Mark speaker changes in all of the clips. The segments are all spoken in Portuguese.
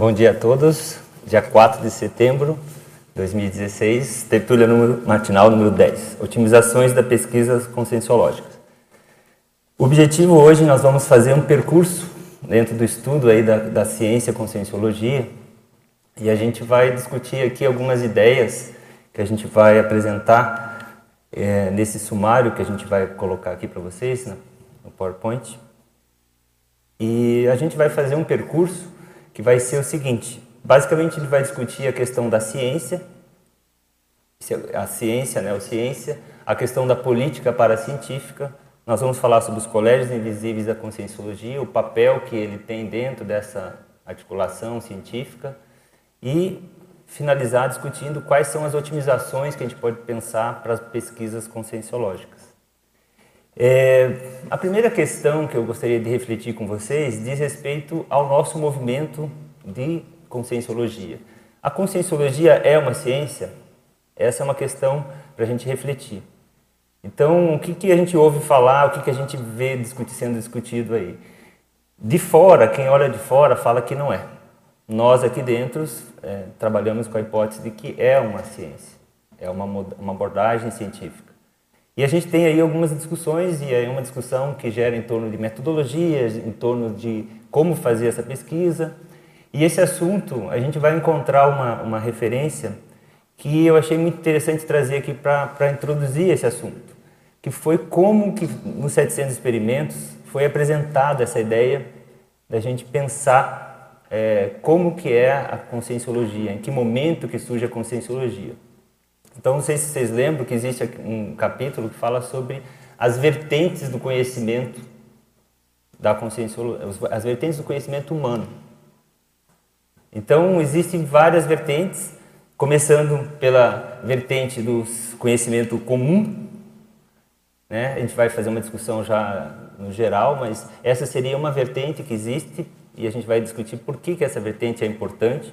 Speaker 1: Bom dia a todos. Dia 4 de setembro de 2016, tertúlia número, matinal número 10, otimizações da pesquisa conscienciológica. O objetivo hoje nós vamos fazer um percurso dentro do estudo aí da, da ciência conscienciologia e a gente vai discutir aqui algumas ideias que a gente vai apresentar é, nesse sumário que a gente vai colocar aqui para vocês né, no PowerPoint. E a gente vai fazer um percurso que vai ser o seguinte: basicamente ele vai discutir a questão da ciência, a ciência, né, a ciência, a questão da política para a científica. Nós vamos falar sobre os colégios invisíveis da conscienciologia, o papel que ele tem dentro dessa articulação científica e finalizar discutindo quais são as otimizações que a gente pode pensar para as pesquisas conscienciológicas. É, a primeira questão que eu gostaria de refletir com vocês diz respeito ao nosso movimento de conscienciologia. A conscienciologia é uma ciência? Essa é uma questão para a gente refletir. Então, o que, que a gente ouve falar, o que, que a gente vê discutir, sendo discutido aí? De fora, quem olha de fora fala que não é. Nós aqui dentro é, trabalhamos com a hipótese de que é uma ciência, é uma, uma abordagem científica. E a gente tem aí algumas discussões, e é uma discussão que gera em torno de metodologias, em torno de como fazer essa pesquisa. E esse assunto, a gente vai encontrar uma, uma referência que eu achei muito interessante trazer aqui para introduzir esse assunto, que foi como que nos 700 experimentos foi apresentada essa ideia da gente pensar é, como que é a conscienciologia, em que momento que surge a conscienciologia. Então, não sei se vocês lembram que existe um capítulo que fala sobre as vertentes do conhecimento da consciência, as vertentes do conhecimento humano. Então, existem várias vertentes, começando pela vertente do conhecimento comum. Né? A gente vai fazer uma discussão já no geral, mas essa seria uma vertente que existe e a gente vai discutir por que, que essa vertente é importante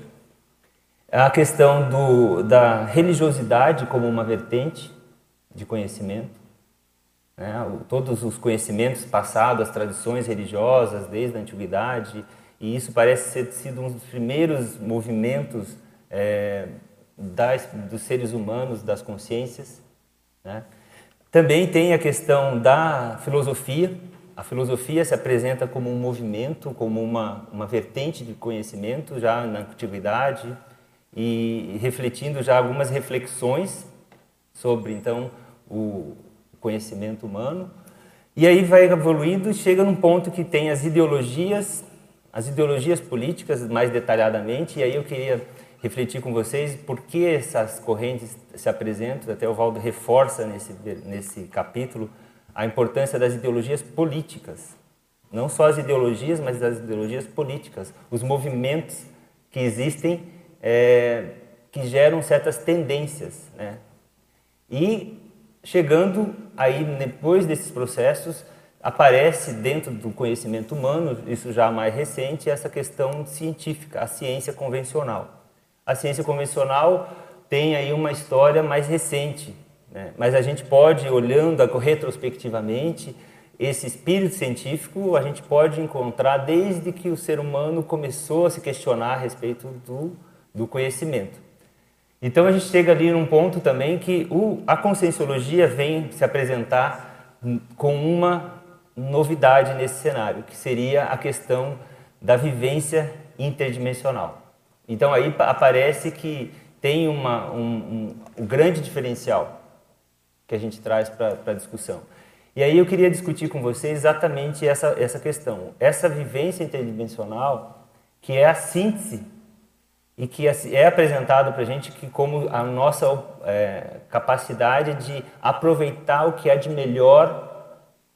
Speaker 1: a questão do, da religiosidade como uma vertente de conhecimento. Né? Todos os conhecimentos passados, as tradições religiosas desde a antiguidade, e isso parece ter sido um dos primeiros movimentos é, das, dos seres humanos, das consciências. Né? Também tem a questão da filosofia. A filosofia se apresenta como um movimento, como uma, uma vertente de conhecimento já na antiguidade, e refletindo já algumas reflexões sobre então o conhecimento humano. E aí vai evoluindo e chega num ponto que tem as ideologias, as ideologias políticas mais detalhadamente, e aí eu queria refletir com vocês por que essas correntes se apresentam, até o Valdo reforça nesse, nesse capítulo a importância das ideologias políticas. Não só as ideologias, mas as ideologias políticas, os movimentos que existem é, que geram certas tendências. Né? E chegando aí, depois desses processos, aparece dentro do conhecimento humano, isso já mais recente, essa questão científica, a ciência convencional. A ciência convencional tem aí uma história mais recente, né? mas a gente pode, olhando retrospectivamente, esse espírito científico a gente pode encontrar desde que o ser humano começou a se questionar a respeito do do conhecimento. Então a gente chega ali num ponto também que o, a conscienciologia vem se apresentar com uma novidade nesse cenário, que seria a questão da vivência interdimensional. Então aí aparece que tem uma, um, um, um grande diferencial que a gente traz para a discussão. E aí eu queria discutir com vocês exatamente essa, essa questão. Essa vivência interdimensional, que é a síntese e que é apresentado para a gente que como a nossa é, capacidade de aproveitar o que é de melhor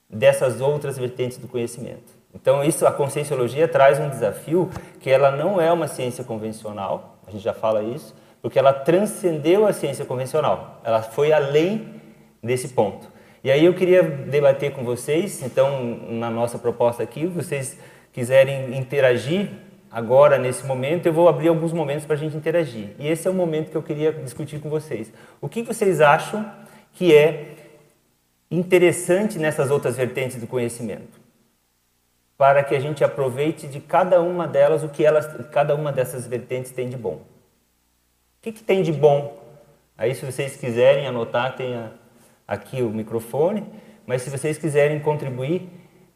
Speaker 1: dessas outras vertentes do conhecimento. Então isso a conscienciologia traz um desafio que ela não é uma ciência convencional, a gente já fala isso, porque ela transcendeu a ciência convencional. Ela foi além desse ponto. E aí eu queria debater com vocês, então na nossa proposta aqui, vocês quiserem interagir agora, nesse momento, eu vou abrir alguns momentos para a gente interagir. E esse é o momento que eu queria discutir com vocês. O que vocês acham que é interessante nessas outras vertentes do conhecimento? para que a gente aproveite de cada uma delas o que elas, cada uma dessas vertentes tem de bom. O que, que tem de bom? Aí, se vocês quiserem anotar, tem aqui o microfone, mas se vocês quiserem contribuir,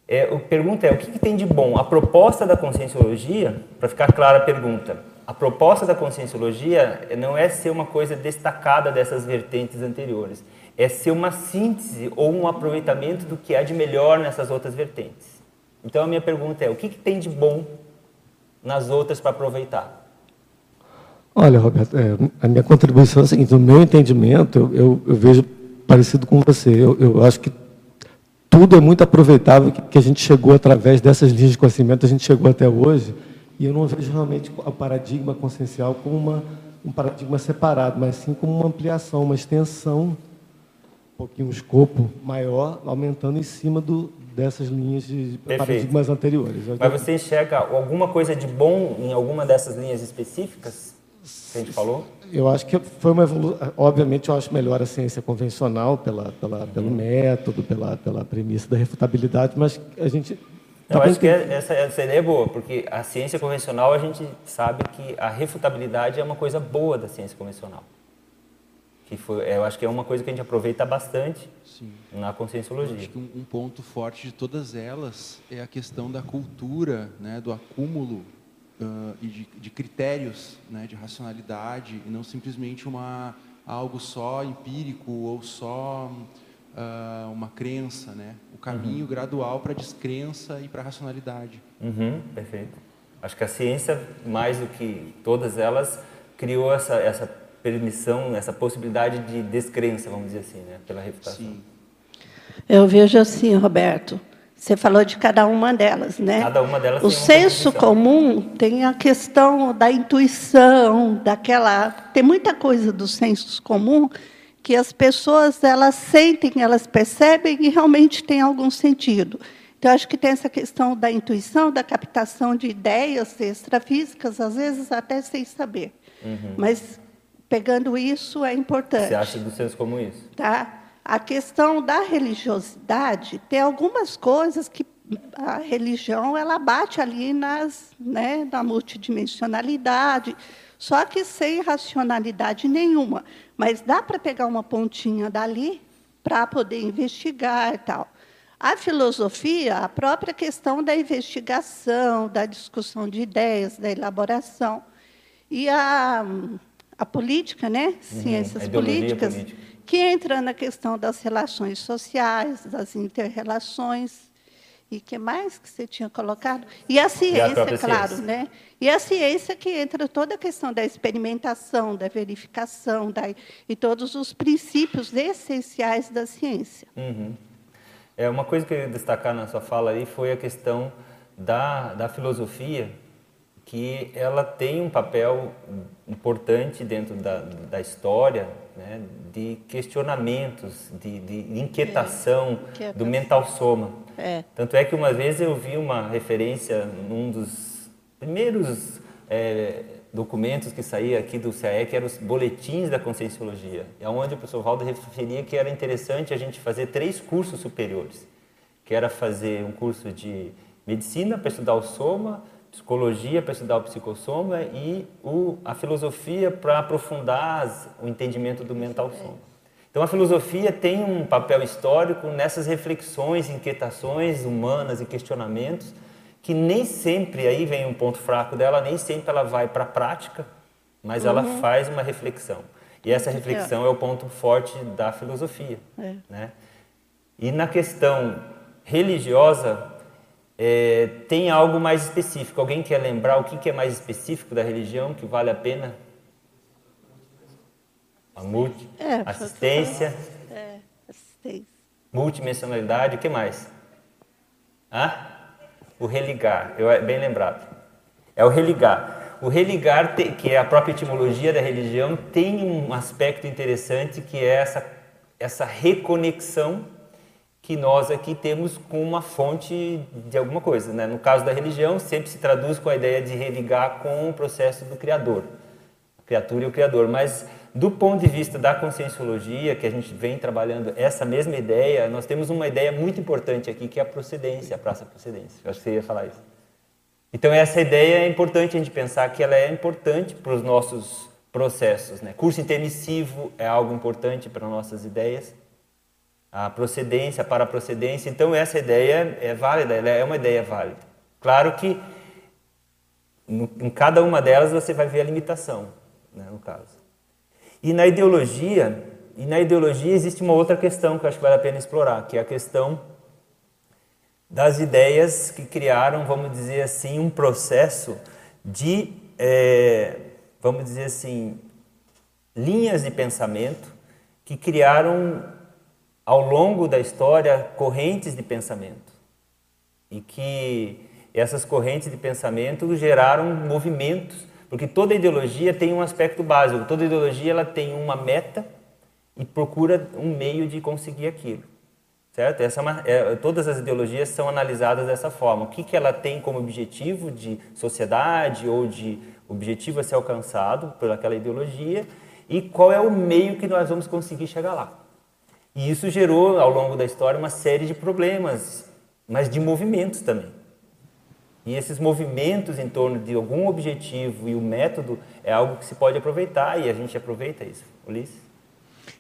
Speaker 1: é, a pergunta é: o que, que tem de bom? A proposta da conscienciologia, para ficar clara a pergunta, a proposta da conscienciologia não é ser uma coisa destacada dessas vertentes anteriores, é ser uma síntese ou um aproveitamento do que há de melhor nessas outras vertentes. Então a minha pergunta é: o que, que tem de bom nas outras para aproveitar?
Speaker 2: Olha, Roberto, é, a minha contribuição é a seguinte: no meu entendimento, eu, eu, eu vejo parecido com você. Eu, eu, acho que tudo é muito aproveitável que, que, a gente chegou através dessas linhas de conhecimento, a gente chegou até hoje, e eu não vejo realmente o paradigma consciencial como uma, um paradigma separado, mas sim como uma ampliação, uma extensão, um pouquinho um escopo maior, aumentando em cima do, dessas linhas de Perfeito. paradigmas anteriores.
Speaker 1: Mas você enxerga alguma coisa de bom em alguma dessas linhas específicas que a gente falou?
Speaker 2: Eu acho que foi uma evolução. Obviamente, eu acho melhor a ciência convencional pela, pela, uhum. pelo método, pela, pela premissa da refutabilidade, mas a gente
Speaker 1: eu acho que essa, essa ideia é boa, porque a ciência convencional a gente sabe que a refutabilidade é uma coisa boa da ciência convencional que foi, eu acho que é uma coisa que a gente aproveita bastante Sim. na conscienciologia. Eu acho que
Speaker 3: um, um, ponto forte de todas elas é a questão da cultura, né, do acúmulo uh, e de, de, critérios, né, de racionalidade e não simplesmente uma algo só empírico ou só uh, uma crença, né? O caminho uhum. gradual para a descrença e para a racionalidade.
Speaker 1: Uhum, perfeito. Acho que a ciência, mais do que todas elas, criou essa essa permissão, essa possibilidade de descrença, vamos dizer assim, né, pela refutação. Sim.
Speaker 4: Eu vejo assim, Roberto. Você falou de cada uma delas, né?
Speaker 1: Cada uma delas
Speaker 4: o senso comum tem a questão da intuição, daquela. Tem muita coisa do senso comum que as pessoas elas sentem, elas percebem e realmente tem algum sentido. Então, acho que tem essa questão da intuição, da captação de ideias extrafísicas, às vezes até sem saber. Uhum. Mas pegando isso é importante.
Speaker 1: Você acha do senso como isso?
Speaker 4: Tá. A questão da religiosidade tem algumas coisas que a religião ela bate ali nas, né, na multidimensionalidade, só que sem racionalidade nenhuma. Mas dá para pegar uma pontinha dali para poder investigar e tal. A filosofia, a própria questão da investigação, da discussão de ideias, da elaboração. E a a política, né? Uhum, ciências políticas, política. Que entra na questão das relações sociais, das interrelações. E que mais que você tinha colocado? E a ciência, e a claro, ciência. né? E a ciência que entra toda a questão da experimentação, da verificação, da, e todos os princípios essenciais da ciência.
Speaker 1: Uhum. É uma coisa que eu ia destacar na sua fala aí foi a questão da, da filosofia que ela tem um papel importante dentro da, da história, né, de questionamentos, de, de inquietação é, do mental soma. É. Tanto é que uma vez eu vi uma referência num dos primeiros é, documentos que saía aqui do CAE, que eram os boletins da conscienciologia, é onde o professor Valdo referia que era interessante a gente fazer três cursos superiores, que era fazer um curso de medicina para estudar o soma, psicologia para estudar o psicossoma e o, a filosofia para aprofundar as, o entendimento do mental soma. Então a filosofia tem um papel histórico nessas reflexões, inquietações humanas e questionamentos que nem sempre aí vem um ponto fraco dela, nem sempre ela vai para a prática, mas uhum. ela faz uma reflexão. E essa reflexão é o ponto forte da filosofia, é. né? E na questão religiosa, é, tem algo mais específico? Alguém quer lembrar o que, é mais específico da religião que vale a pena? A multi, é, assistência, é, assistência, multidimensionalidade, o que mais? Ah? O religar, eu, é bem lembrado. É o religar. O religar, que é a própria etimologia da religião, tem um aspecto interessante que é essa, essa reconexão que nós aqui temos com uma fonte de alguma coisa. Né? No caso da religião, sempre se traduz com a ideia de religar com o processo do Criador, a criatura e o Criador. Mas Do ponto de vista da conscienciologia, que a gente vem trabalhando essa mesma ideia, nós temos uma ideia muito importante aqui, que é a procedência, a praça procedência. Eu acho que você ia falar isso. Então, essa ideia é importante a gente pensar que ela é importante para os nossos processos. Né? Curso intermissivo é algo importante para nossas ideias. A procedência, para a procedência. Então, essa ideia é válida, ela é uma ideia válida. Claro que no, em cada uma delas você vai ver a limitação, né, no caso. E na ideologia, e na ideologia existe uma outra questão que eu acho que vale a pena explorar, que é a questão das ideias que criaram, vamos dizer assim, um processo de, é, vamos dizer assim, linhas de pensamento que criaram ao longo da história correntes de pensamento e que essas correntes de pensamento geraram movimentos porque toda ideologia tem um aspecto básico, toda ideologia ela tem uma meta e procura um meio de conseguir aquilo. Certo? Essa é uma, é, todas as ideologias são analisadas dessa forma. O que, que ela tem como objetivo de sociedade ou de objetivo a ser alcançado por aquela ideologia e qual é o meio que nós vamos conseguir chegar lá. E isso gerou, ao longo da história, uma série de problemas, mas de movimentos também. E esses movimentos em torno de algum objetivo e o método é algo que se pode aproveitar e a gente aproveita isso. Ulisses?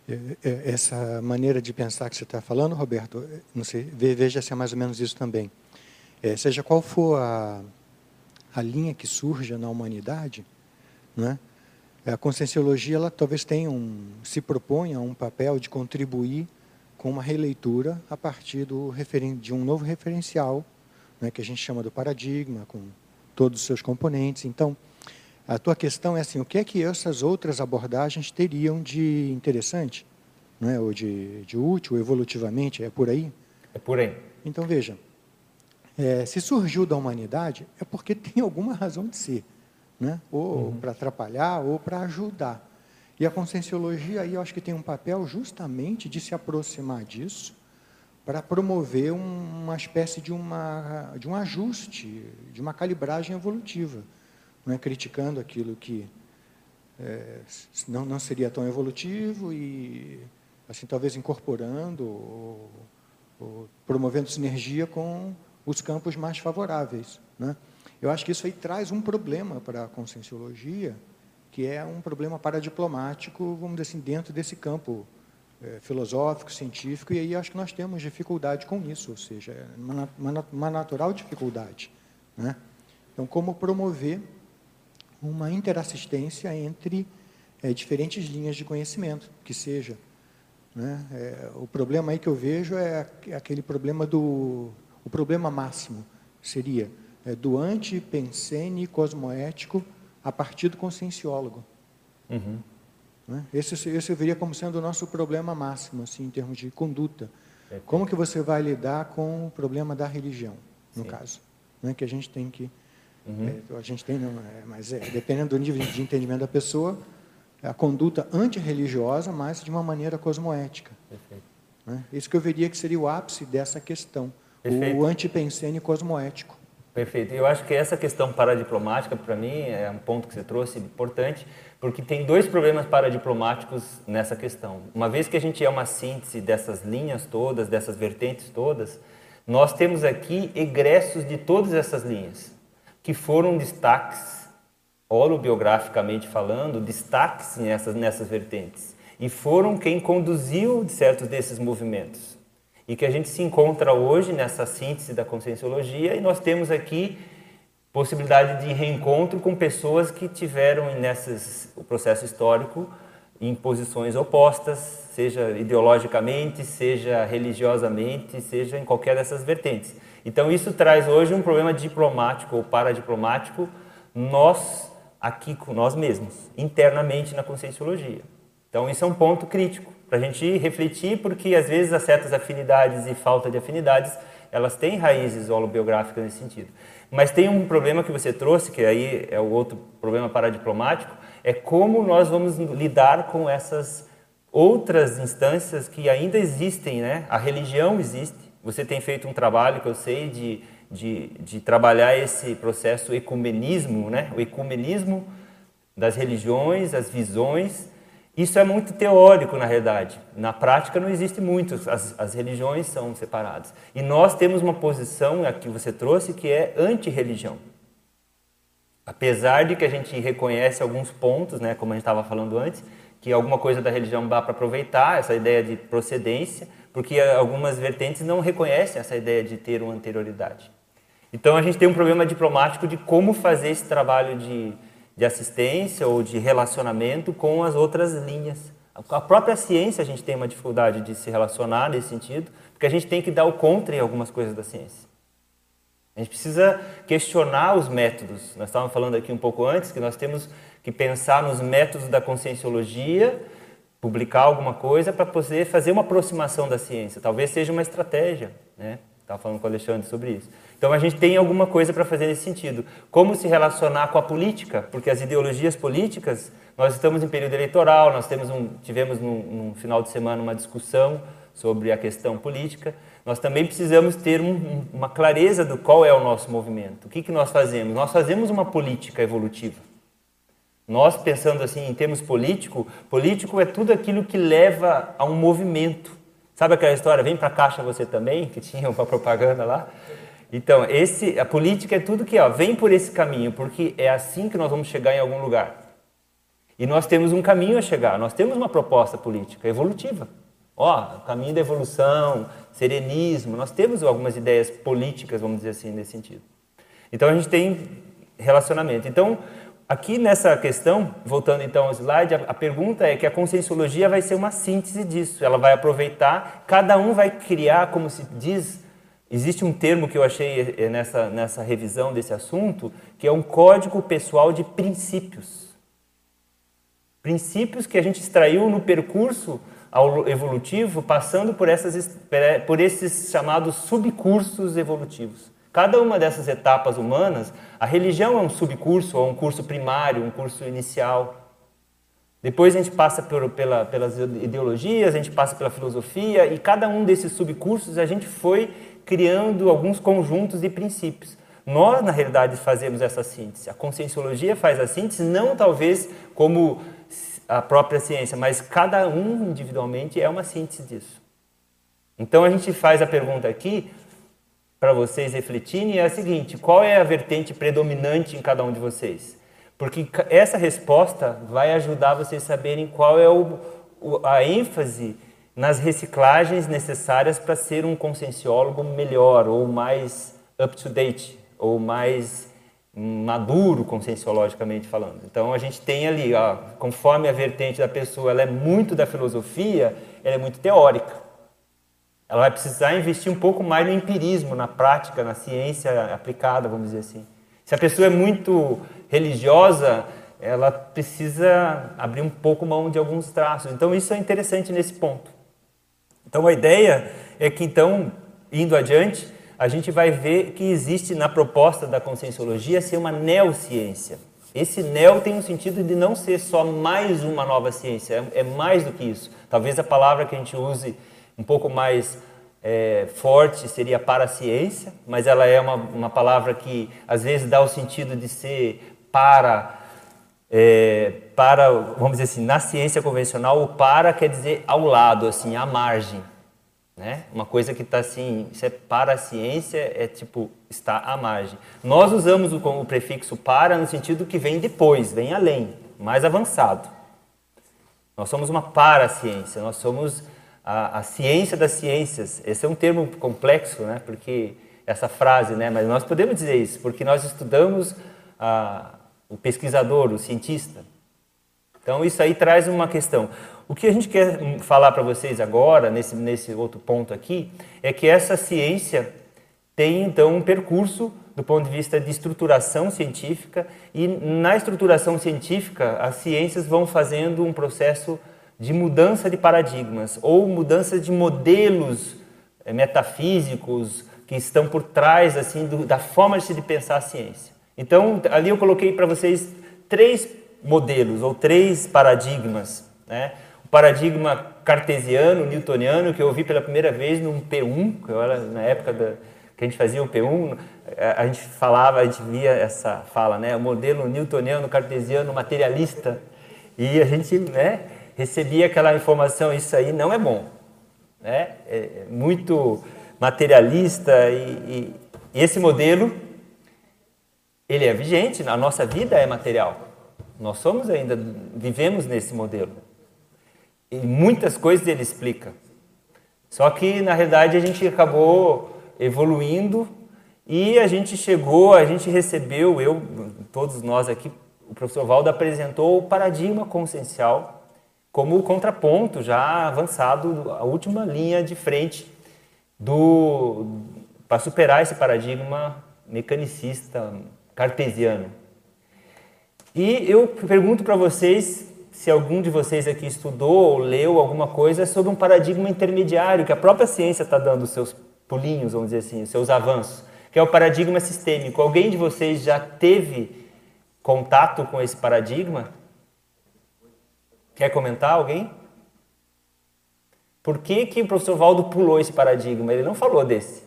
Speaker 5: É, é, essa maneira de pensar que você está falando, Roberto, não sei, veja se é mais ou menos isso também. É, seja qual for a, a linha que surja na humanidade, né, a conscienciologia ela talvez tenha um, se proponha um papel de contribuir com uma releitura a partir do de um novo referencial né, que a gente chama do paradigma, com todos os seus componentes. Então, a tua questão é assim, o que é que essas outras abordagens teriam de interessante, né, ou de, de útil, evolutivamente, é por aí?
Speaker 1: É por aí.
Speaker 5: Então, veja, é, se surgiu da humanidade, é porque tem alguma razão de ser, né? ou uhum. para atrapalhar, ou para ajudar. E a conscienciologia aí eu acho que tem um papel justamente de se aproximar disso, para promover um, uma espécie de, uma, de um ajuste, de uma calibragem evolutiva, não é? criticando aquilo que é, não, não seria tão evolutivo e assim talvez incorporando ou, ou promovendo sinergia com os campos mais favoráveis. Né? Eu acho que isso aí traz um problema para a conscienciologia, que é um problema paradiplomático, vamos dizer assim, dentro desse campo é, filosófico, científico, e aí acho que nós temos dificuldade com isso, ou seja, é uma, uma, uma natural dificuldade. Né? Então, como promover uma interassistência entre é, diferentes linhas de conhecimento, que seja. Né? É, o problema aí que eu vejo é aquele problema do... O problema máximo seria é, do antipensene cosmoético a partir do conscienciólogo. Uhum. Né? Esse, esse eu veria como sendo o nosso problema máximo, assim, em termos de conduta. Como que você vai lidar com o problema da religião, no Sim. caso? Né? Que a gente tem que... Uhum. É, a gente tem, não, é, mas é, dependendo do nível de entendimento da pessoa, a conduta antirreligiosa, mas de uma maneira cosmoética. Né? Isso que eu veria que seria o ápice dessa questão, Perfeito. o antipensene cosmoético.
Speaker 1: Perfeito. Eu acho que essa questão paradiplomática, para mim, é um ponto que você trouxe importante, porque tem dois problemas paradiplomáticos nessa questão. Uma vez que a gente é uma síntese dessas linhas todas, dessas vertentes todas, nós temos aqui egressos de todas essas linhas, que foram destaques, holobiograficamente falando, destaques nessas, nessas vertentes. E foram quem conduziu certos desses movimentos e que a gente se encontra hoje nessa síntese da conscienciologia e nós temos aqui possibilidade de reencontro com pessoas que tiveram o processo histórico em posições opostas, seja ideologicamente, seja religiosamente, seja em qualquer dessas vertentes. Então isso traz hoje um problema diplomático ou paradiplomático nós aqui com nós mesmos, internamente na conscienciologia. Então isso é um ponto crítico para a gente refletir, porque às vezes as certas afinidades e falta de afinidades, elas têm raízes holobiográficas nesse sentido. Mas tem um problema que você trouxe, que aí é o outro problema paradiplomático, é como nós vamos lidar com essas outras instâncias que ainda existem, né? A religião existe. Você tem feito um trabalho que eu sei de, de, de trabalhar esse processo ecumenismo, né? O ecumenismo das religiões, as visões, Isso é muito teórico, na realidade. Na prática não existe muito, as, as religiões são separadas. E nós temos uma posição, a que você trouxe, que é anti-religião. Apesar de que a gente reconhece alguns pontos, né, como a gente estava falando antes, que alguma coisa da religião dá para aproveitar, essa ideia de procedência, porque algumas vertentes não reconhecem essa ideia de ter uma anterioridade. Então a gente tem um problema diplomático de como fazer esse trabalho de, de assistência ou de relacionamento com as outras linhas. A própria ciência a gente tem uma dificuldade de se relacionar nesse sentido, porque a gente tem que dar o contra em algumas coisas da ciência. A gente precisa questionar os métodos. Nós estávamos falando aqui um pouco antes que nós temos que pensar nos métodos da conscienciologia, publicar alguma coisa para poder fazer uma aproximação da ciência. Talvez seja uma estratégia, né? Estava falando com o Alexandre sobre isso. Então a gente tem alguma coisa para fazer nesse sentido. Como se relacionar com a política? Porque as ideologias políticas, nós estamos em período eleitoral, nós temos um, tivemos num, num final de semana uma discussão sobre a questão política. Nós também precisamos ter um, uma clareza do qual é o nosso movimento. O que, que nós fazemos? Nós fazemos uma política evolutiva. Nós, pensando assim em termos político, político é tudo aquilo que leva a um movimento. Sabe aquela história, vem para a caixa você também, que tinha uma propaganda lá? Então, esse, a política é tudo que ó, vem por esse caminho, porque é assim que nós vamos chegar em algum lugar. E nós temos um caminho a chegar, nós temos uma proposta política evolutiva. Ó, caminho da evolução, serenismo, nós temos algumas ideias políticas, vamos dizer assim, nesse sentido. Então a gente tem relacionamento. Então, aqui nessa questão, voltando então ao slide, a, a pergunta é que a conscienciologia vai ser uma síntese disso. Ela vai aproveitar, cada um vai criar, como se diz, existe um termo que eu achei eh, nessa, nessa revisão desse assunto, que é um código pessoal de princípios. Princípios que a gente extraiu no percurso evolutivo, passando por, essas, por esses chamados subcursos evolutivos. Cada uma dessas etapas humanas, a religião é um subcurso, ou um curso primário, um curso inicial. Depois a gente passa por, pela, pelas ideologias, a gente passa pela filosofia, e cada um desses subcursos a gente foi criando alguns conjuntos de princípios. Nós, na realidade, fazemos essa síntese. A conscienciologia faz a síntese, não talvez como a própria ciência, mas cada um individualmente é uma síntese disso. Então a gente faz a pergunta aqui para vocês refletirem é a seguinte: qual é a vertente predominante em cada um de vocês? Porque essa resposta vai ajudar vocês a saberem qual é o, a ênfase nas reciclagens necessárias para ser um conscienciólogo melhor ou mais up to date ou mais maduro conscienciologicamente falando. Então a gente tem ali, ó, conforme a vertente da pessoa ela é muito da filosofia, ela é muito teórica. Ela vai precisar investir um pouco mais no empirismo, na prática, na ciência aplicada, vamos dizer assim. Se a pessoa é muito religiosa, ela precisa abrir um pouco mão de alguns traços. Então isso é interessante nesse ponto. Então a ideia é que então, indo adiante, a gente vai ver que existe na proposta da conscienciologia ser uma neociência. Esse neo tem um sentido de não ser só mais uma nova ciência, é, é mais do que isso. Talvez a palavra que a gente use um pouco mais é, forte seria para ciência, mas ela é uma, uma palavra que às vezes dá o sentido de ser para, é, para, vamos dizer assim, na ciência convencional, o para quer dizer ao lado, assim, à margem. Né? Uma coisa que está assim, isso é para a ciência, é tipo, está à margem. Nós usamos o, o prefixo para no sentido que vem depois, vem além, mais avançado. Nós somos uma para-ciência, nós somos a, a, ciência das ciências. Esse é um termo complexo, né? porque essa frase, né? mas nós podemos dizer isso, porque nós estudamos a, o pesquisador, o cientista. Então, isso aí traz uma questão. O que a gente quer falar para vocês agora, nesse, nesse outro ponto aqui, é que essa ciência tem então um percurso do ponto de vista de estruturação científica e na estruturação científica as ciências vão fazendo um processo de mudança de paradigmas ou mudança de modelos eh, metafísicos que estão por trás assim do, da forma de se pensar a ciência. Então ali eu coloquei para vocês três modelos ou três paradigmas, né? paradigma cartesiano, newtoniano, que eu ouvi pela primeira vez num P1, que eu era na época da, que a gente fazia o P1, a gente falava, a gente via essa fala, né, o modelo newtoniano, cartesiano, materialista, e a gente, né, recebia aquela informação, isso aí não é bom. Né? É, é muito materialista e, e, e esse modelo, ele é vigente, a nossa vida é material. Nós somos ainda, vivemos nesse modelo. E muitas coisas ele explica. Só que, na realidade, a gente acabou evoluindo e a gente chegou, a gente recebeu, eu, todos nós aqui, o professor Valdo apresentou o paradigma consciencial como o contraponto já avançado, a última linha de frente do para superar esse paradigma mecanicista cartesiano. E eu pergunto para vocês se algum de vocês aqui estudou ou leu alguma coisa sobre um paradigma intermediário que a própria ciência está dando os seus pulinhos, vamos dizer assim, os seus avanços, que é o paradigma sistêmico. Alguém de vocês já teve contato com esse paradigma? Quer comentar alguém? Por que, que o professor Valdo pulou esse paradigma? Ele não falou desse.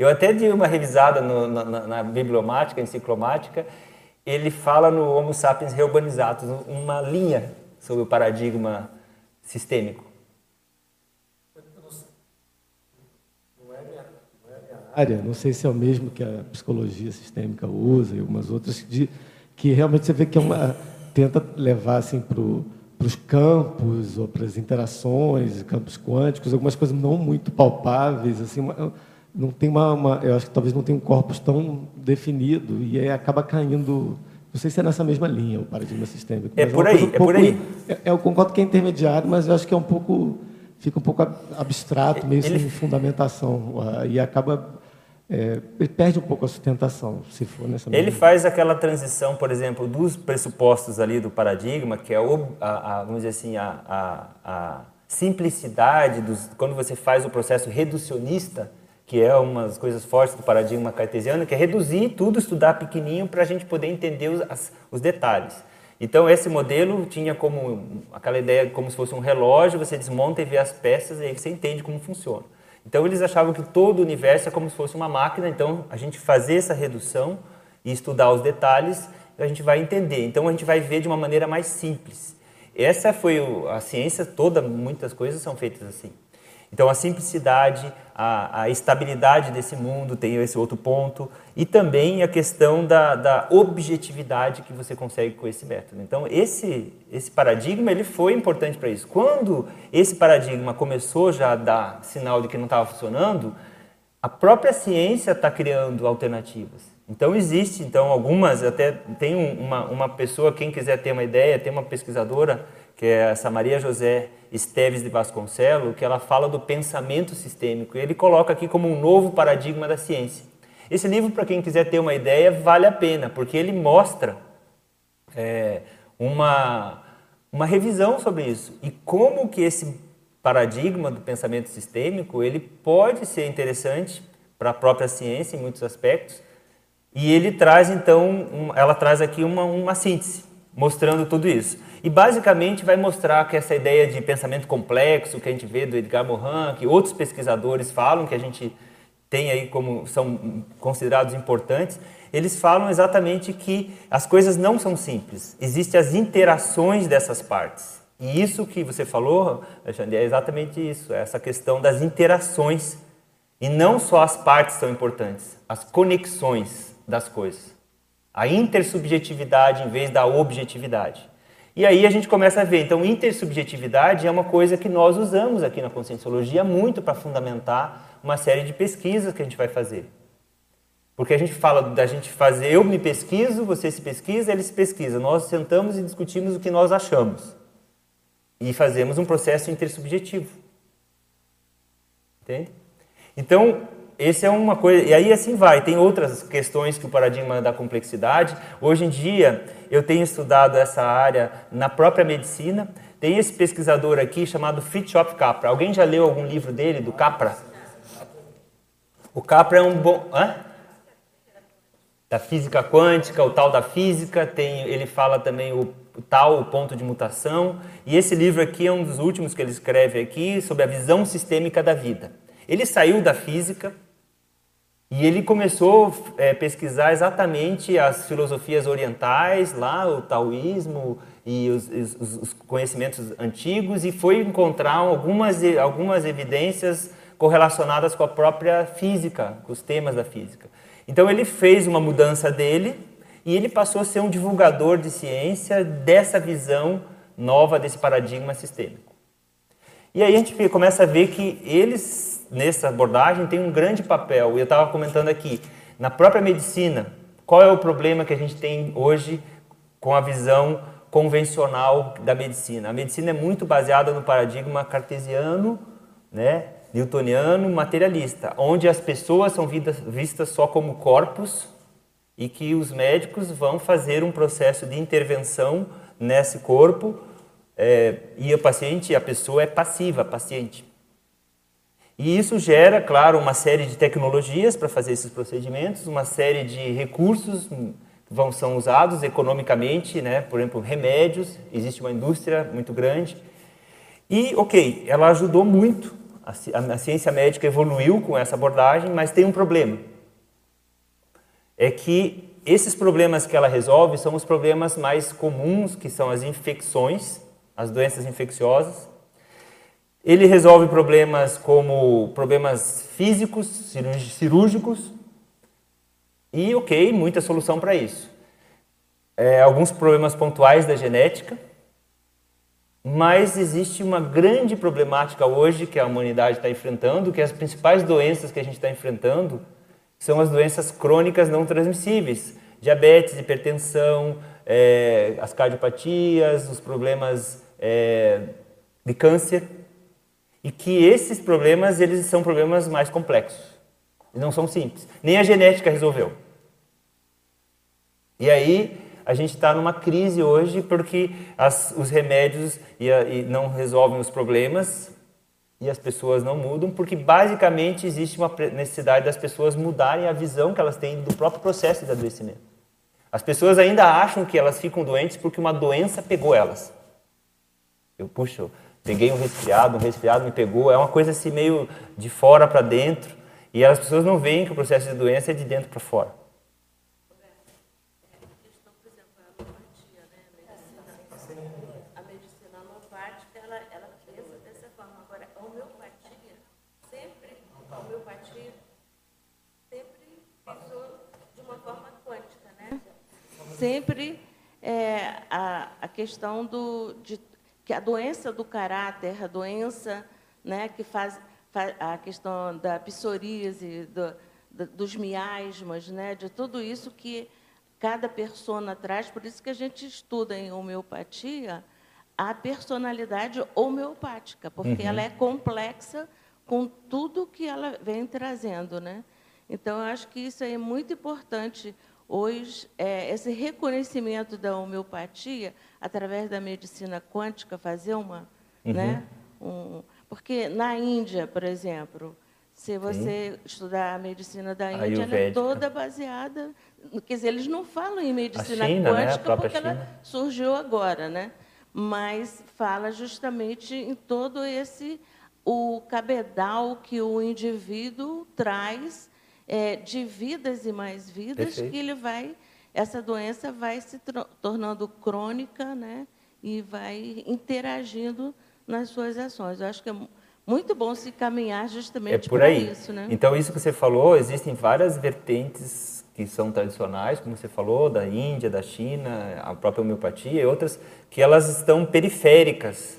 Speaker 1: Eu até dei uma revisada no, na, na bibliomática, enciclomática, ele fala no Homo sapiens reurbanizado, uma linha sobre o paradigma sistêmico.
Speaker 2: Não é minha, área, não sei se é o mesmo que a psicologia sistêmica usa e algumas outras, de, que realmente você vê que é uma, tenta levar assim, para os campos ou para as interações, campos quânticos, algumas coisas não muito palpáveis, assim, uma, não tem uma, uma, eu acho que talvez não tenha um corpus tão definido e aí acaba caindo não sei se é nessa mesma linha o paradigma sistêmico.
Speaker 1: É por, é aí, é por aí,
Speaker 2: é, eu concordo que é intermediário, mas eu acho que é um pouco fica um pouco abstrato, meio ele, sem fundamentação e acaba é, perde um pouco a sustentação, se for nessa
Speaker 1: Ele faz aquela transição, por exemplo, dos pressupostos ali do paradigma, que é o, a, a, vamos dizer assim a, a, a simplicidade dos, quando você faz o processo reducionista que é uma das coisas fortes do paradigma cartesiano, que é reduzir tudo, estudar pequenininho para a gente poder entender os, as, os detalhes. Então esse modelo tinha como aquela ideia como se fosse um relógio, você desmonta e vê as peças e aí você entende como funciona. Então eles achavam que todo o universo é como se fosse uma máquina, então a gente fazer essa redução e estudar os detalhes, a gente vai entender. Então a gente vai ver de uma maneira mais simples. Essa foi a ciência toda, muitas coisas são feitas assim. Então, a simplicidade, a, a, estabilidade desse mundo tem esse outro ponto, e também a questão da, da, objetividade que você consegue com esse método. Então, esse, esse paradigma ele foi importante para isso. Quando esse paradigma começou já a dar sinal de que não estava funcionando, a própria ciência está criando alternativas. Então, existe então algumas, até tem uma, uma pessoa, quem quiser ter uma ideia, tem uma pesquisadora, que é essa Maria José Esteves de Vasconcelos, que ela fala do pensamento sistêmico. E ele coloca aqui como um novo paradigma da ciência. Esse livro, para quem quiser ter uma ideia, vale a pena, porque ele mostra é, uma, uma revisão sobre isso e como que esse paradigma do pensamento sistêmico ele pode ser interessante para a própria ciência em muitos aspectos. E ele traz então, um, ela traz aqui uma, uma síntese mostrando tudo isso. E basicamente vai mostrar que essa ideia de pensamento complexo que a gente vê do Edgar Morin, que outros pesquisadores falam, que a gente tem aí como são considerados importantes, eles falam exatamente que as coisas não são simples. Existem as interações dessas partes. E isso que você falou, Alexandre, é exatamente isso, é essa questão das interações. E não só as partes são importantes, as conexões das coisas. A intersubjetividade em vez da objetividade. E aí a gente começa a ver, então, intersubjetividade é uma coisa que nós usamos aqui na conscienciologia muito para fundamentar uma série de pesquisas que a gente vai fazer. Porque a gente fala da gente fazer, eu me pesquiso, você se pesquisa, ele se pesquisa. Nós sentamos e discutimos o que nós achamos. E fazemos um processo intersubjetivo. Entende? Então, esse é uma coisa, e aí assim vai. Tem outras questões que o paradigma da complexidade. Hoje em dia, eu tenho estudado essa área na própria medicina. Tem esse pesquisador aqui chamado Fritjof Capra. Alguém já leu algum livro dele, do Capra? O Capra é um bom. Hã? Da física quântica, o tal da física. Tem, ele fala também o, o tal, o ponto de mutação. E esse livro aqui é um dos últimos que ele escreve aqui sobre a visão sistêmica da vida. Ele saiu da física E ele começou a é, pesquisar exatamente as filosofias orientais, lá o taoísmo e os, os, os, conhecimentos antigos, e foi encontrar algumas, algumas evidências correlacionadas com a própria física, com os temas da física. Então ele fez uma mudança dele e ele passou a ser um divulgador de ciência dessa visão nova desse paradigma sistêmico. E aí a gente começa a ver que eles nessa abordagem tem um grande papel. Eu estava comentando aqui, na própria medicina, qual é o problema que a gente tem hoje com a visão convencional da medicina? A medicina é muito baseada no paradigma cartesiano, né, newtoniano, materialista, onde as pessoas são vistas só como corpos e que os médicos vão fazer um processo de intervenção nesse corpo é, e o paciente, a pessoa é passiva, paciente. E isso gera, claro, uma série de tecnologias para fazer esses procedimentos, uma série de recursos vão são usados economicamente, né? Por exemplo, remédios, existe uma indústria muito grande. E, ok, ela ajudou muito, a, ciência médica evoluiu com essa abordagem, mas tem um problema. É que esses problemas que ela resolve são os problemas mais comuns, que são as infecções, as doenças infecciosas, ele resolve problemas como problemas físicos, cirúrgicos, e ok, muita solução para isso. É, alguns problemas pontuais da genética, mas existe uma grande problemática hoje que a humanidade está enfrentando, que as principais doenças que a gente está enfrentando são as doenças crônicas não transmissíveis, diabetes, hipertensão, é, as cardiopatias, os problemas é, de câncer e que esses problemas eles são problemas mais complexos. Eles não são simples. Nem a genética resolveu. E aí a gente está numa crise hoje porque as, os remédios e, a, e não resolvem os problemas e as pessoas não mudam porque basicamente existe uma necessidade das pessoas mudarem a visão que elas têm do próprio processo de adoecimento. As pessoas ainda acham que elas ficam doentes porque uma doença pegou elas. Eu puxo, peguei um resfriado, um resfriado me pegou, é uma coisa assim meio de fora para dentro, e as pessoas não veem que o processo de doença é de dentro para fora.
Speaker 6: sempre é, a, a questão do, de que a doença do caráter, a doença né, que faz, faz a questão da psoríase, do, do, dos miasmas, né, de tudo isso que cada persona traz, por isso que a gente estuda em homeopatia a personalidade homeopática, porque uhum. ela é complexa com tudo que ela vem trazendo, né? Então, eu acho que isso é muito importante hoje, é, esse reconhecimento da homeopatia através da medicina quântica, fazer uma. Uhum. Né, um, porque na Índia, por exemplo, se você Sim. estudar a medicina da Índia, ela é toda baseada. Quer dizer, eles não falam em medicina China, né, quântica né? porque China. ela surgiu agora, né? mas fala justamente em todo esse o cabedal que o indivíduo traz é, de vidas e mais vidas Perfeito. que ele vai essa doença vai se tornando crônica né, e vai interagindo nas suas ações. Eu acho que é muito bom se caminhar justamente
Speaker 1: é por aí. isso. Né? Então, isso que você falou, existem várias vertentes que são tradicionais, como você falou, da Índia, da China, a própria homeopatia e outras, que elas estão periféricas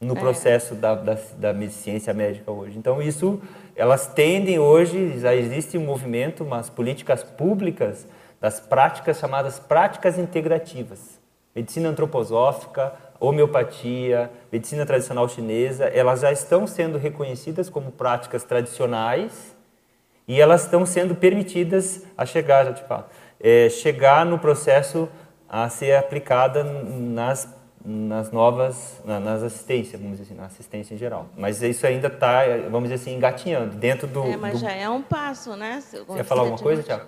Speaker 1: no é. processo da, da, da ciência médica hoje. Então, isso, elas tendem hoje, já existe um movimento, umas políticas públicas das práticas chamadas práticas integrativas. Medicina antroposófica, homeopatia, medicina tradicional chinesa, elas já estão sendo reconhecidas como práticas tradicionais e elas estão sendo permitidas a chegar, já te falo, é, chegar no processo a ser aplicada nas, nas novas, nas assistências, vamos dizer assim, na assistência em geral. Mas isso ainda está, vamos dizer assim, engatinhando dentro do...
Speaker 6: É, mas
Speaker 1: do...
Speaker 6: já é um passo, né?
Speaker 1: Você quer falar alguma coisa, Tiago?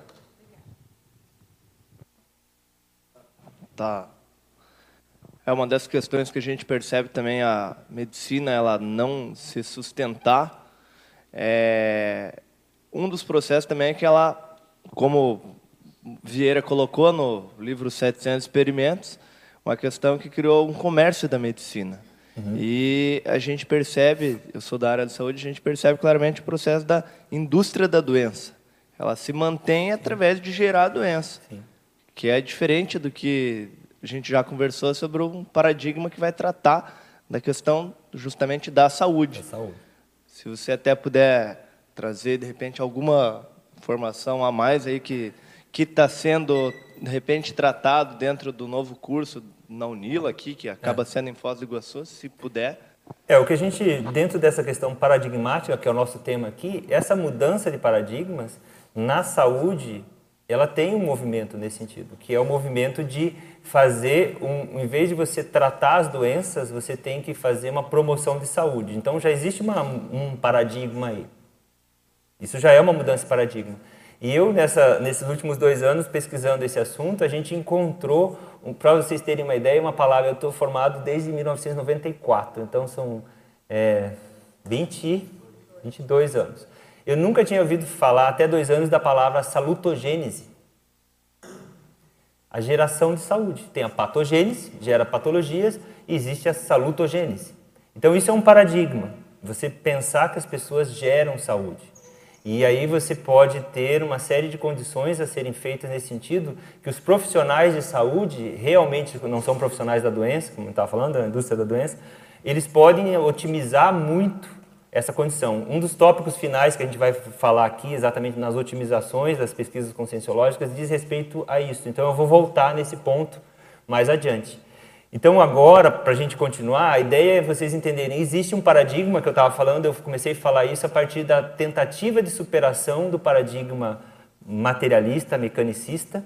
Speaker 7: Tá é uma das questões que a gente percebe também a medicina ela não se sustentar é, um dos processos também é que ela, como Vieira colocou no livro 700 Experimentos, uma questão que criou um comércio da medicina. Uhum. E a gente percebe, eu sou da área de saúde, a gente percebe claramente o processo da indústria da doença. Ela se mantém através de gerar a doença, Sim. Que é diferente do que a gente já conversou sobre um paradigma que vai tratar da questão justamente da saúde. Da saúde. Se você até puder trazer de repente alguma informação a mais aí que que está sendo de repente tratado dentro do novo curso na Unila aqui, que acaba é. sendo em Foz do Iguaçu, se puder.
Speaker 1: É, o que a gente, dentro dessa questão paradigmática, que é o nosso tema aqui, essa mudança de paradigmas na saúde, ela tem um movimento nesse sentido, que é o movimento de fazer, um, em vez de você tratar as doenças, você tem que fazer uma promoção de saúde. Então já existe uma, um paradigma aí. Isso já é uma mudança de paradigma. E eu, nessa, nesses últimos dois anos, pesquisando esse assunto, a gente encontrou, para vocês terem uma ideia, uma palavra, eu estou formado desde 1994, então são é, 20, 22 anos. Eu nunca tinha ouvido falar, até dois anos, da palavra salutogênese. A geração de saúde. Tem a patogênese, gera patologias, e existe a salutogênese. Então isso é um paradigma. Você pensar que as pessoas geram saúde. E aí você pode ter uma série de condições a serem feitas nesse sentido, que os profissionais de saúde, realmente não são profissionais da doença, como eu estava falando, da indústria da doença, eles podem otimizar muito essa condição. Um dos tópicos finais que a gente vai falar aqui, exatamente nas otimizações das pesquisas conscienciológicas, diz respeito a isso. Então eu vou voltar nesse ponto mais adiante. Então, agora, para a gente continuar, a ideia é vocês entenderem: existe um paradigma que eu estava falando, eu comecei a falar isso a partir da tentativa de superação do paradigma materialista, mecanicista,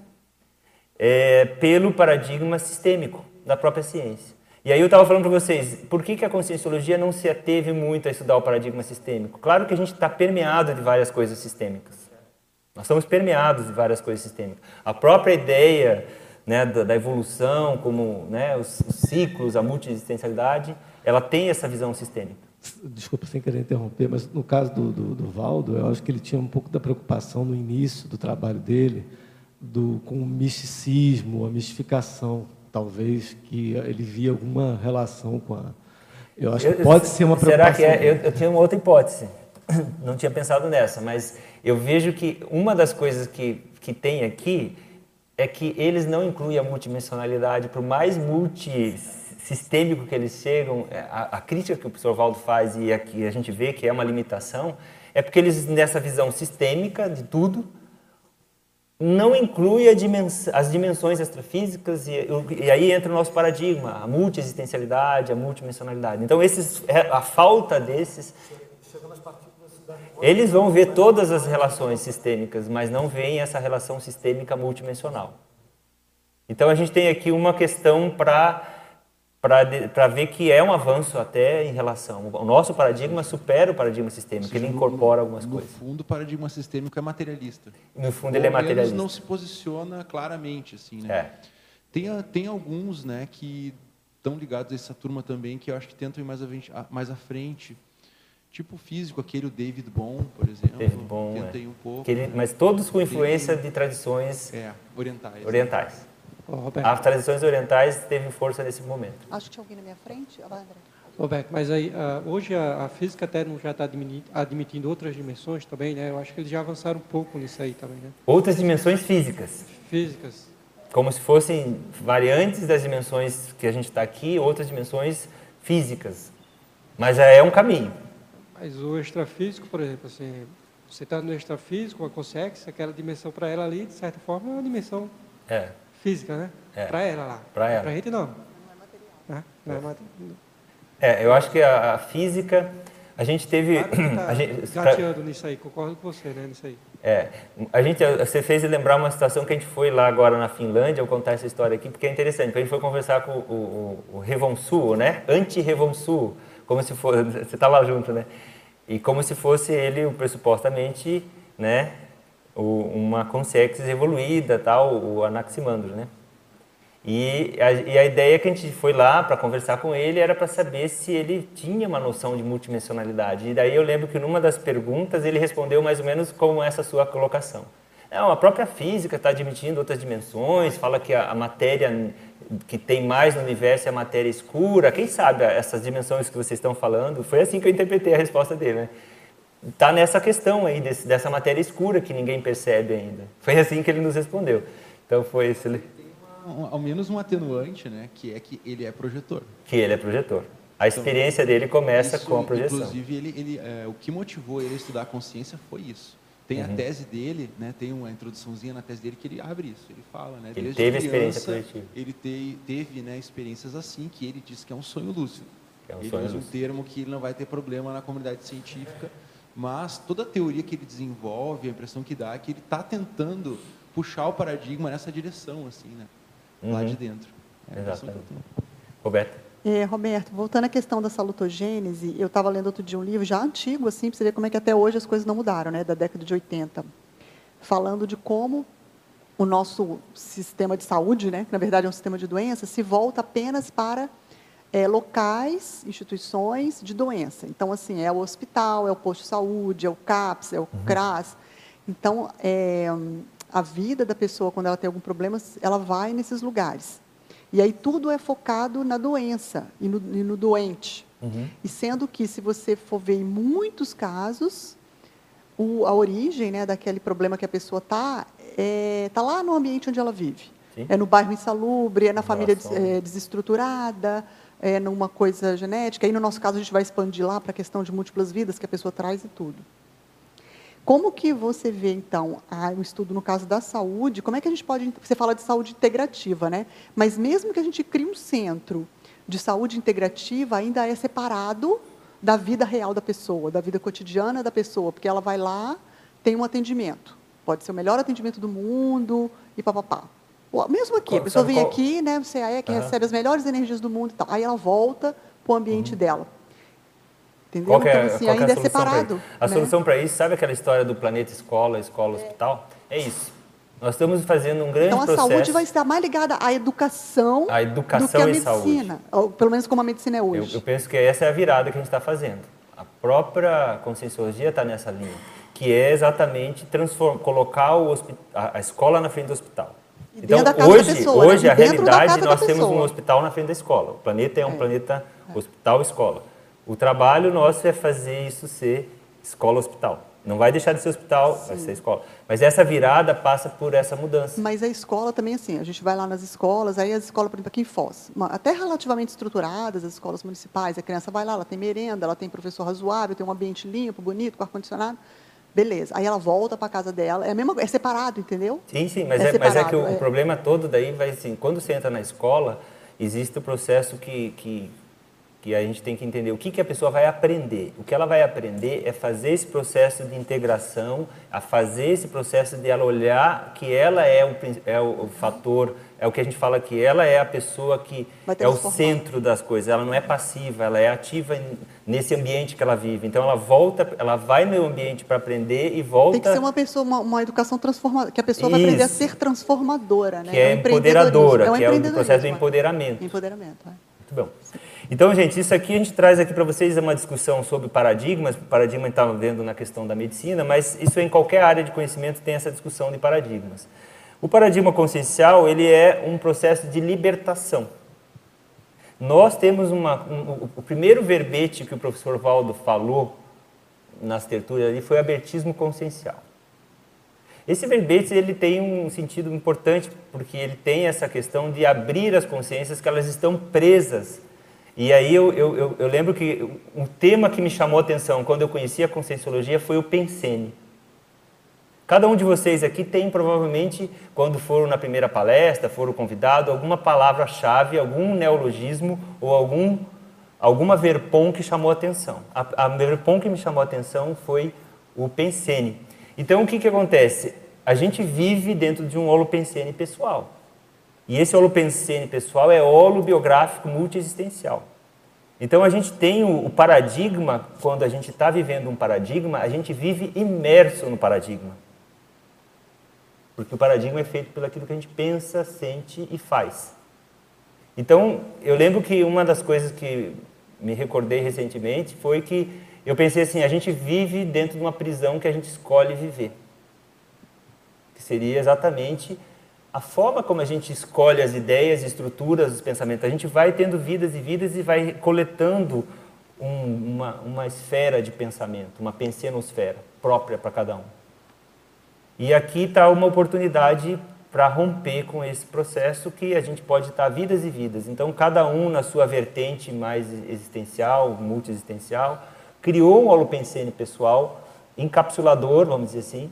Speaker 1: é, pelo paradigma sistêmico da própria ciência. E aí eu estava falando para vocês, por que, que a conscienciologia não se ateve muito a estudar o paradigma sistêmico? Claro que a gente está permeado de várias coisas sistêmicas. Nós somos permeados de várias coisas sistêmicas. A própria ideia né, da, da, evolução, como né, os, os, ciclos, a multiexistencialidade, ela tem essa visão sistêmica.
Speaker 2: Desculpa sem querer interromper, mas no caso do, do, do, Valdo, eu acho que ele tinha um pouco da preocupação no início do trabalho dele do, com o misticismo, a mistificação, talvez que ele via alguma relação com a. Eu acho que pode ser uma preocupação.
Speaker 1: Será que é? Eu, eu tinha uma outra hipótese. Não tinha pensado nessa, mas eu vejo que uma das coisas que, que tem aqui é que eles não incluem a multidimensionalidade, por mais multissistêmico que eles chegam, é, a, a crítica que o professor Valdo faz e aqui a gente vê que é uma limitação, é porque eles, nessa visão sistêmica de tudo, não inclui dimens as dimensões extrafísicas e, e, aí entra o nosso paradigma, a multiexistencialidade, a multidimensionalidade. Então, esses, é, a falta desses eles vão ver todas as relações sistêmicas, mas não veem essa relação sistêmica multidimensional. Então a gente tem aqui uma questão para para ver que é um avanço até em relação. O nosso paradigma supera o paradigma sistêmico, seja, ele incorpora algumas
Speaker 3: no
Speaker 1: coisas.
Speaker 3: No fundo, o paradigma sistêmico é materialista.
Speaker 1: No fundo, Ou ele é materialista.
Speaker 3: não se posiciona claramente, assim, né?
Speaker 1: É.
Speaker 3: Tem, tem alguns, né, que estão ligados a essa turma também, que eu acho que tentam ir mais, a, mais à frente tipo físico, aquele o David Bohm, por exemplo.
Speaker 1: David Bohm,
Speaker 3: Tentei
Speaker 1: é.
Speaker 3: um pouco.
Speaker 1: Aquele, mas todos com influência de tradições
Speaker 3: é, orientais.
Speaker 1: orientais. As tradições orientais teve força nesse momento.
Speaker 8: Acho que tinha alguém na minha frente, André.
Speaker 9: Roberto, mas aí, uh, hoje a, a, física até não já está admitindo, admitindo, outras dimensões também, né? Eu acho que eles já avançaram um pouco nisso aí também, né?
Speaker 1: Outras dimensões físicas.
Speaker 9: Físicas.
Speaker 1: Como se fossem variantes das dimensões que a gente está aqui, outras dimensões físicas. Mas já é um caminho.
Speaker 9: Mas o extrafísico, por exemplo, assim, você está no extrafísico, a consciência, aquela dimensão para ela ali, de certa forma, é uma dimensão
Speaker 1: é.
Speaker 9: Física, né?
Speaker 1: É.
Speaker 9: Para ela lá.
Speaker 1: Para ela.
Speaker 9: Para a gente não. Não é material. Né? Não é. material.
Speaker 1: É, eu acho que a, a física, a gente teve...
Speaker 9: Claro tá
Speaker 1: a gente,
Speaker 9: gateando nisso aí, concordo com você, né, nisso aí.
Speaker 1: É, a gente, você fez lembrar uma situação que a gente foi lá agora na Finlândia, eu vou contar essa história aqui, porque é interessante, porque a gente foi conversar com o, o, o Revonsu, né, anti-Revonsu, como se fosse, você está lá junto, né, e como se fosse ele, pressupostamente, né, uma consciência evoluída, tal, o Anaximandro, né. E a, e a ideia que a gente foi lá para conversar com ele era para saber se ele tinha uma noção de multidimensionalidade. E daí eu lembro que numa das perguntas ele respondeu mais ou menos como essa sua colocação. Não, a própria física está admitindo outras dimensões, fala que a, a, matéria que tem mais no universo é a matéria escura. Quem sabe essas dimensões que vocês estão falando? Foi assim que eu interpretei a resposta dele, né? Está nessa questão aí, desse, dessa matéria escura que ninguém percebe ainda. Foi assim que ele nos respondeu. Então foi esse
Speaker 3: um, ao menos um atenuante, né, que é que ele é projetor.
Speaker 1: Que ele é projetor. A então, experiência dele começa
Speaker 3: isso,
Speaker 1: com a projeção.
Speaker 3: Inclusive, ele, ele, é, o que motivou ele a estudar a consciência foi isso. Tem uhum. a tese dele, né, tem uma introduçãozinha na tese dele que ele abre isso. Ele fala, né,
Speaker 1: ele teve criança, experiência projetiva.
Speaker 3: Ele te, teve né, experiências assim que ele diz que é um sonho lúcido.
Speaker 1: É um
Speaker 3: ele
Speaker 1: sonho
Speaker 3: usa um termo que ele não vai ter problema na comunidade científica, mas toda a teoria que ele desenvolve, a impressão que dá é que ele está tentando puxar o paradigma nessa direção, assim, né? uhum. lá de dentro.
Speaker 1: É Exatamente. Roberto?
Speaker 8: É, Roberto, voltando à questão da salutogênese, eu estava lendo outro dia um livro já antigo, assim, para você ver como é que até hoje as coisas não mudaram, né, da década de 80, falando de como o nosso sistema de saúde, né, que na verdade é um sistema de doença, se volta apenas para é, locais, instituições de doença. Então, assim, é o hospital, é o posto de saúde, é o CAPS, é o uhum. CRAS. Então, é, a vida da pessoa, quando ela tem algum problema, ela vai nesses lugares. E aí tudo é focado na doença e no, e no doente. Uhum. E sendo que, se você for ver em muitos casos, o, a origem né, daquele problema que a pessoa está é, tá lá no ambiente onde ela vive. Sim. É no bairro insalubre, é na família des, é, desestruturada, é numa coisa genética. Aí, no nosso caso, a gente vai expandir lá para a questão de múltiplas vidas que a pessoa traz e tudo. Como que você vê, então, o estudo no caso da saúde, como é que a gente pode, você fala de saúde integrativa, né? Mas mesmo que a gente crie um centro de saúde integrativa, ainda é separado da vida real da pessoa, da vida cotidiana da pessoa, porque ela vai lá, tem um atendimento. Pode ser o melhor atendimento do mundo e papapá. Mesmo aqui, a pessoa vem aqui, né, você é que uhum. recebe as melhores energias do mundo e tal. Aí ela volta para o ambiente uhum. dela. Entendeu?
Speaker 1: Qual é, então, assim, ainda é, a é separado. A né? solução para isso, sabe aquela história do planeta escola, escola, é. hospital? É isso. Nós estamos fazendo um grande
Speaker 8: então, a
Speaker 1: processo.
Speaker 8: saúde vai estar mais ligada à educação,
Speaker 1: a educação do que à
Speaker 8: medicina. Ou, pelo menos como a medicina é hoje.
Speaker 1: Eu, eu penso que essa é a virada que a gente está fazendo. A própria conscienciologia está nessa linha, que é exatamente colocar o a, a, escola na frente do hospital.
Speaker 8: Então, hoje,
Speaker 1: pessoa, hoje né? a realidade, nós temos um hospital na frente da escola. O planeta é um é. planeta hospital-escola. O trabalho nosso é fazer isso ser escola-hospital. Não vai deixar de ser hospital, Sim. vai ser escola. Mas essa virada passa por essa mudança.
Speaker 8: Mas a escola também, assim, a gente vai lá nas escolas, aí as escolas, por exemplo, aqui em Foz, até relativamente estruturadas, as escolas municipais, a criança vai lá, ela tem merenda, ela tem professor razoável, tem um ambiente limpo, bonito, com ar-condicionado. Beleza. Aí ela volta para casa dela. É a mesma é separado, entendeu?
Speaker 1: Sim, sim, mas é, é mas é que o, é. o, problema todo daí vai assim, quando você entra na escola, existe o processo que, que que a gente tem que entender o que, que a pessoa vai aprender. O que ela vai aprender é fazer esse processo de integração, a fazer esse processo de ela olhar que ela é o, é o, fator, é o que a gente fala que ela é a pessoa que é o centro das coisas. Ela não é passiva, ela é ativa nesse ambiente que ela vive. Então ela volta, ela vai no ambiente para aprender e volta.
Speaker 8: Tem que ser uma pessoa, uma, uma educação transformadora, que a pessoa Isso. vai aprender a ser transformadora, né?
Speaker 1: Que é, é empoderadora, é que é o processo do empoderamento.
Speaker 8: Empoderamento. É.
Speaker 1: Muito bom. Então, gente, isso aqui a gente traz aqui para vocês uma discussão sobre paradigmas. O paradigma está vendo na questão da medicina, mas isso em qualquer área de conhecimento tem essa discussão de paradigmas. O paradigma consciencial ele é um processo de libertação. Nós temos uma, um, o primeiro verbete que o professor Valdo falou nas tertulias ali foi abertismo consciencial. Esse verbete ele tem um sentido importante porque ele tem essa questão de abrir as consciências que elas estão presas e aí eu, eu, eu, lembro que um tema que me chamou a atenção quando eu conheci a Conscienciologia foi o Pensene. Cada um de vocês aqui tem provavelmente, quando foram na primeira palestra, foram convidados, alguma palavra-chave, algum neologismo ou algum, alguma verpom que chamou a atenção. A, a que me chamou a atenção foi o Pensene. Então o que, que acontece? A gente vive dentro de um holopensene pessoal. E esse holopensene pessoal é holobiográfico multiexistencial. Então a gente tem o, paradigma, quando a gente está vivendo um paradigma, a gente vive imerso no paradigma. Porque o paradigma é feito pelo aquilo que a gente pensa, sente e faz. Então, eu lembro que uma das coisas que me recordei recentemente foi que eu pensei assim, a gente vive dentro de uma prisão que a gente escolhe viver. Que seria exatamente a forma como a gente escolhe as ideias, estruturas, os pensamentos. A gente vai tendo vidas e vidas e vai coletando um, uma, uma esfera de pensamento, uma pensenosfera própria para cada um. E aqui está uma oportunidade para romper com esse processo que a gente pode estar vidas e vidas. Então, cada um na sua vertente mais existencial, multiexistencial, criou um holopensene pessoal, encapsulador, vamos dizer assim,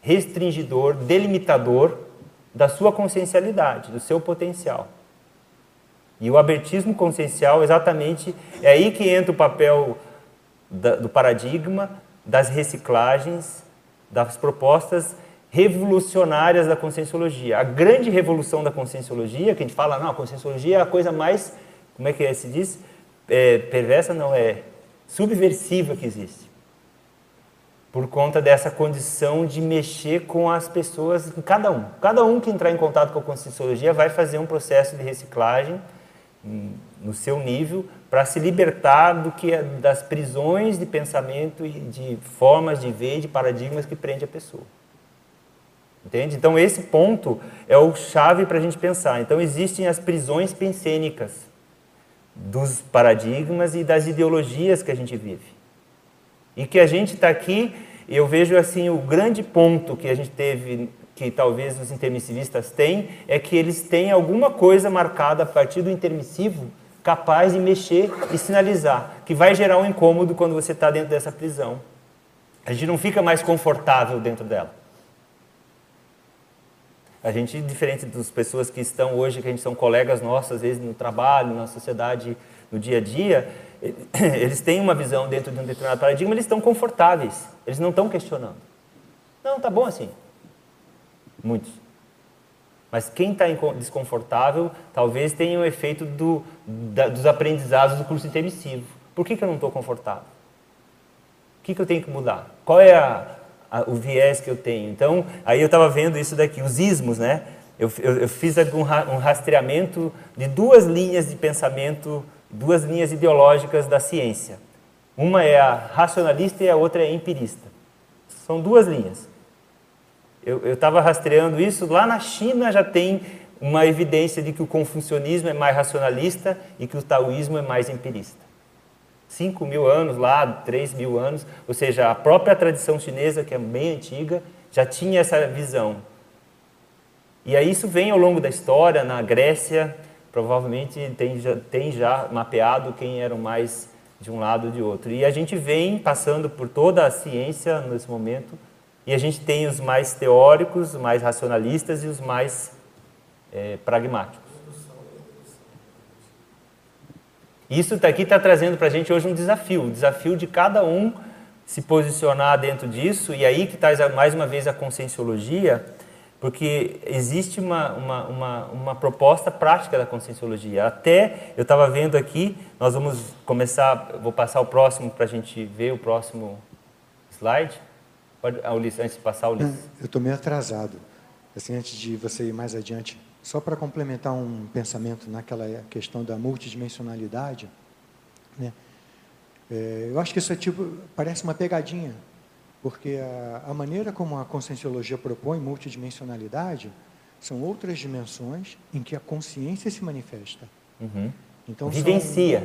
Speaker 1: restringidor, delimitador da sua consciencialidade, do seu potencial. E o abertismo consciencial, exatamente, é aí que entra o papel da, do paradigma, das reciclagens, das propostas revolucionárias da conscienciologia. A grande revolução da conscienciologia, que a gente fala, não, a conscienciologia é a coisa mais, como é que se diz? É, perversa não, é subversiva que existe. Por conta dessa condição de mexer com as pessoas, cada um. Cada um que entrar em contato com a conscienciologia vai fazer um processo de reciclagem hum, no seu nível para se libertar do que é, das prisões de pensamento e de formas de ver, de paradigmas que prende a pessoa. Entende? Então, esse ponto é o chave para a gente pensar. Então, existem as prisões pensênicas dos paradigmas e das ideologias que a gente vive. E que a gente está aqui, eu vejo assim, o grande ponto que a gente teve, que talvez os intermissivistas têm, é que eles têm alguma coisa marcada a partir do intermissivo capaz de mexer e sinalizar, que vai gerar um incômodo quando você está dentro dessa prisão. A gente não fica mais confortável dentro dela. A gente, diferente das pessoas que estão hoje, que a gente são colegas nossos, às vezes no trabalho, na sociedade, no dia a dia, eles têm uma visão dentro de um determinado paradigma, eles estão confortáveis, eles não estão questionando. Não, tá bom assim. Muitos. Mas quem está desconfortável talvez tenha o um efeito do, da, dos aprendizados do curso intermissivo. Por que, que eu não estou confortável? O que, que eu tenho que mudar? Qual é a, a, o viés que eu tenho. Então, aí eu estava vendo isso daqui, os ismos, né? Eu, eu, eu fiz um, um rastreamento de duas linhas de pensamento, duas linhas ideológicas da ciência. Uma é a racionalista e a outra é a empirista. São duas linhas. Eu estava rastreando isso, lá na China já tem uma evidência de que o confucionismo é mais racionalista e que o taoísmo é mais empirista. 5 mil anos lá, 3 mil anos, ou seja, a própria tradição chinesa, que é bem antiga, já tinha essa visão. E aí isso vem ao longo da história, na Grécia, provavelmente tem já, tem já mapeado quem eram mais de um lado ou de outro. E a gente vem passando por toda a ciência nesse momento, e a gente tem os mais teóricos, os mais racionalistas e os mais é, pragmáticos. Isso daqui está trazendo para a gente hoje um desafio, o desafio de cada um se posicionar dentro disso, e aí que traz mais uma vez a conscienciologia, porque existe uma, uma, uma, uma proposta prática da conscienciologia. Até, eu estava vendo aqui, nós vamos começar, vou passar o próximo para a gente ver o próximo slide. Pode, ah, Ulisses, antes de passar, Ulisses.
Speaker 5: Eu estou meio atrasado. Assim, antes de você ir mais adiante, só para complementar um pensamento naquela questão da multidimensionalidade, né? É, eu acho que isso é tipo, parece uma pegadinha, porque a, a, maneira como a conscienciologia propõe multidimensionalidade são outras dimensões em que a consciência se manifesta.
Speaker 1: Uhum. Então, Vivencia.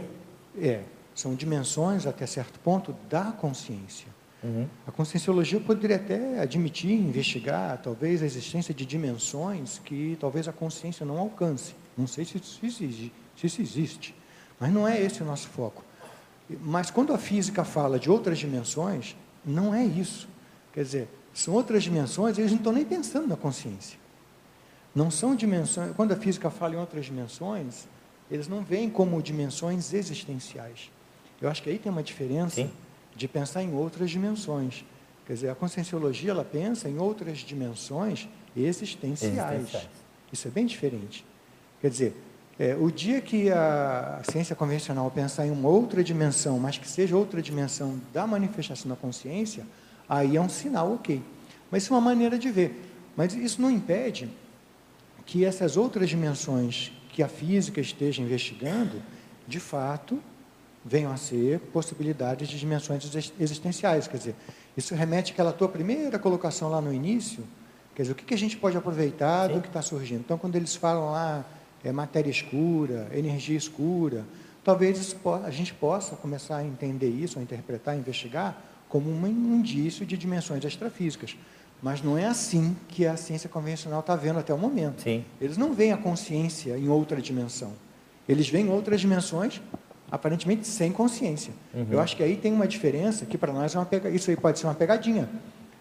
Speaker 5: São, é, são dimensões, até certo ponto, da consciência. Uhum. A conscienciologia poderia até admitir, investigar, talvez, a existência de dimensões que talvez a consciência não alcance. Não sei se isso, existe, se isso existe, mas não é esse o nosso foco. Mas quando a física fala de outras dimensões, não é isso. Quer dizer, são outras dimensões, eles não estão nem pensando na consciência. Não são dimensões. Quando a física fala em outras dimensões, eles não veem como dimensões existenciais. Eu acho que aí tem uma diferença. Sim de pensar em outras dimensões. Quer dizer, a conscienciologia ela pensa em outras dimensões existenciais. existenciais. Isso é bem diferente. Quer dizer, é, o dia que a ciência convencional pensar em uma outra dimensão, mas que seja outra dimensão da manifestação da consciência, aí é um sinal ok. Mas isso é uma maneira de ver. Mas isso não impede que essas outras dimensões que a física esteja investigando, de fato, venham a ser possibilidades de dimensões existenciais. Quer dizer, isso remete àquela tua primeira colocação lá no início. Quer dizer, o que, que a gente pode aproveitar Sim. do que está surgindo? Então, quando eles falam lá, é matéria escura, energia escura, talvez a gente possa começar a entender isso, a interpretar, a investigar, como um indício de dimensões extrafísicas. Mas não é assim que a ciência convencional está vendo até o momento.
Speaker 1: Sim.
Speaker 5: Eles não veem a consciência em outra dimensão. Eles veem outras dimensões aparentemente sem consciência. Uhum. Eu acho que aí tem uma diferença que para nós é uma pega... isso aí pode ser uma pegadinha.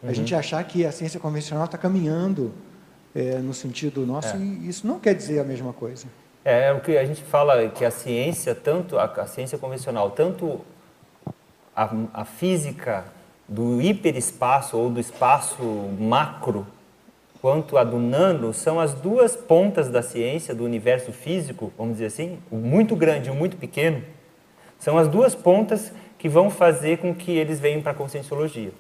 Speaker 5: Uhum. A gente achar que a ciência convencional está caminhando é, no sentido nosso é. e isso não quer dizer a mesma coisa.
Speaker 1: É, é o que a gente fala que a ciência, tanto a, a ciência convencional, tanto a, a física do hiperespaço ou do espaço macro, quanto a do nano, são as duas pontas da ciência, do universo físico, vamos dizer assim, o muito grande e o muito pequeno, são as duas pontas que vão fazer com que eles venham para a conscienciologia.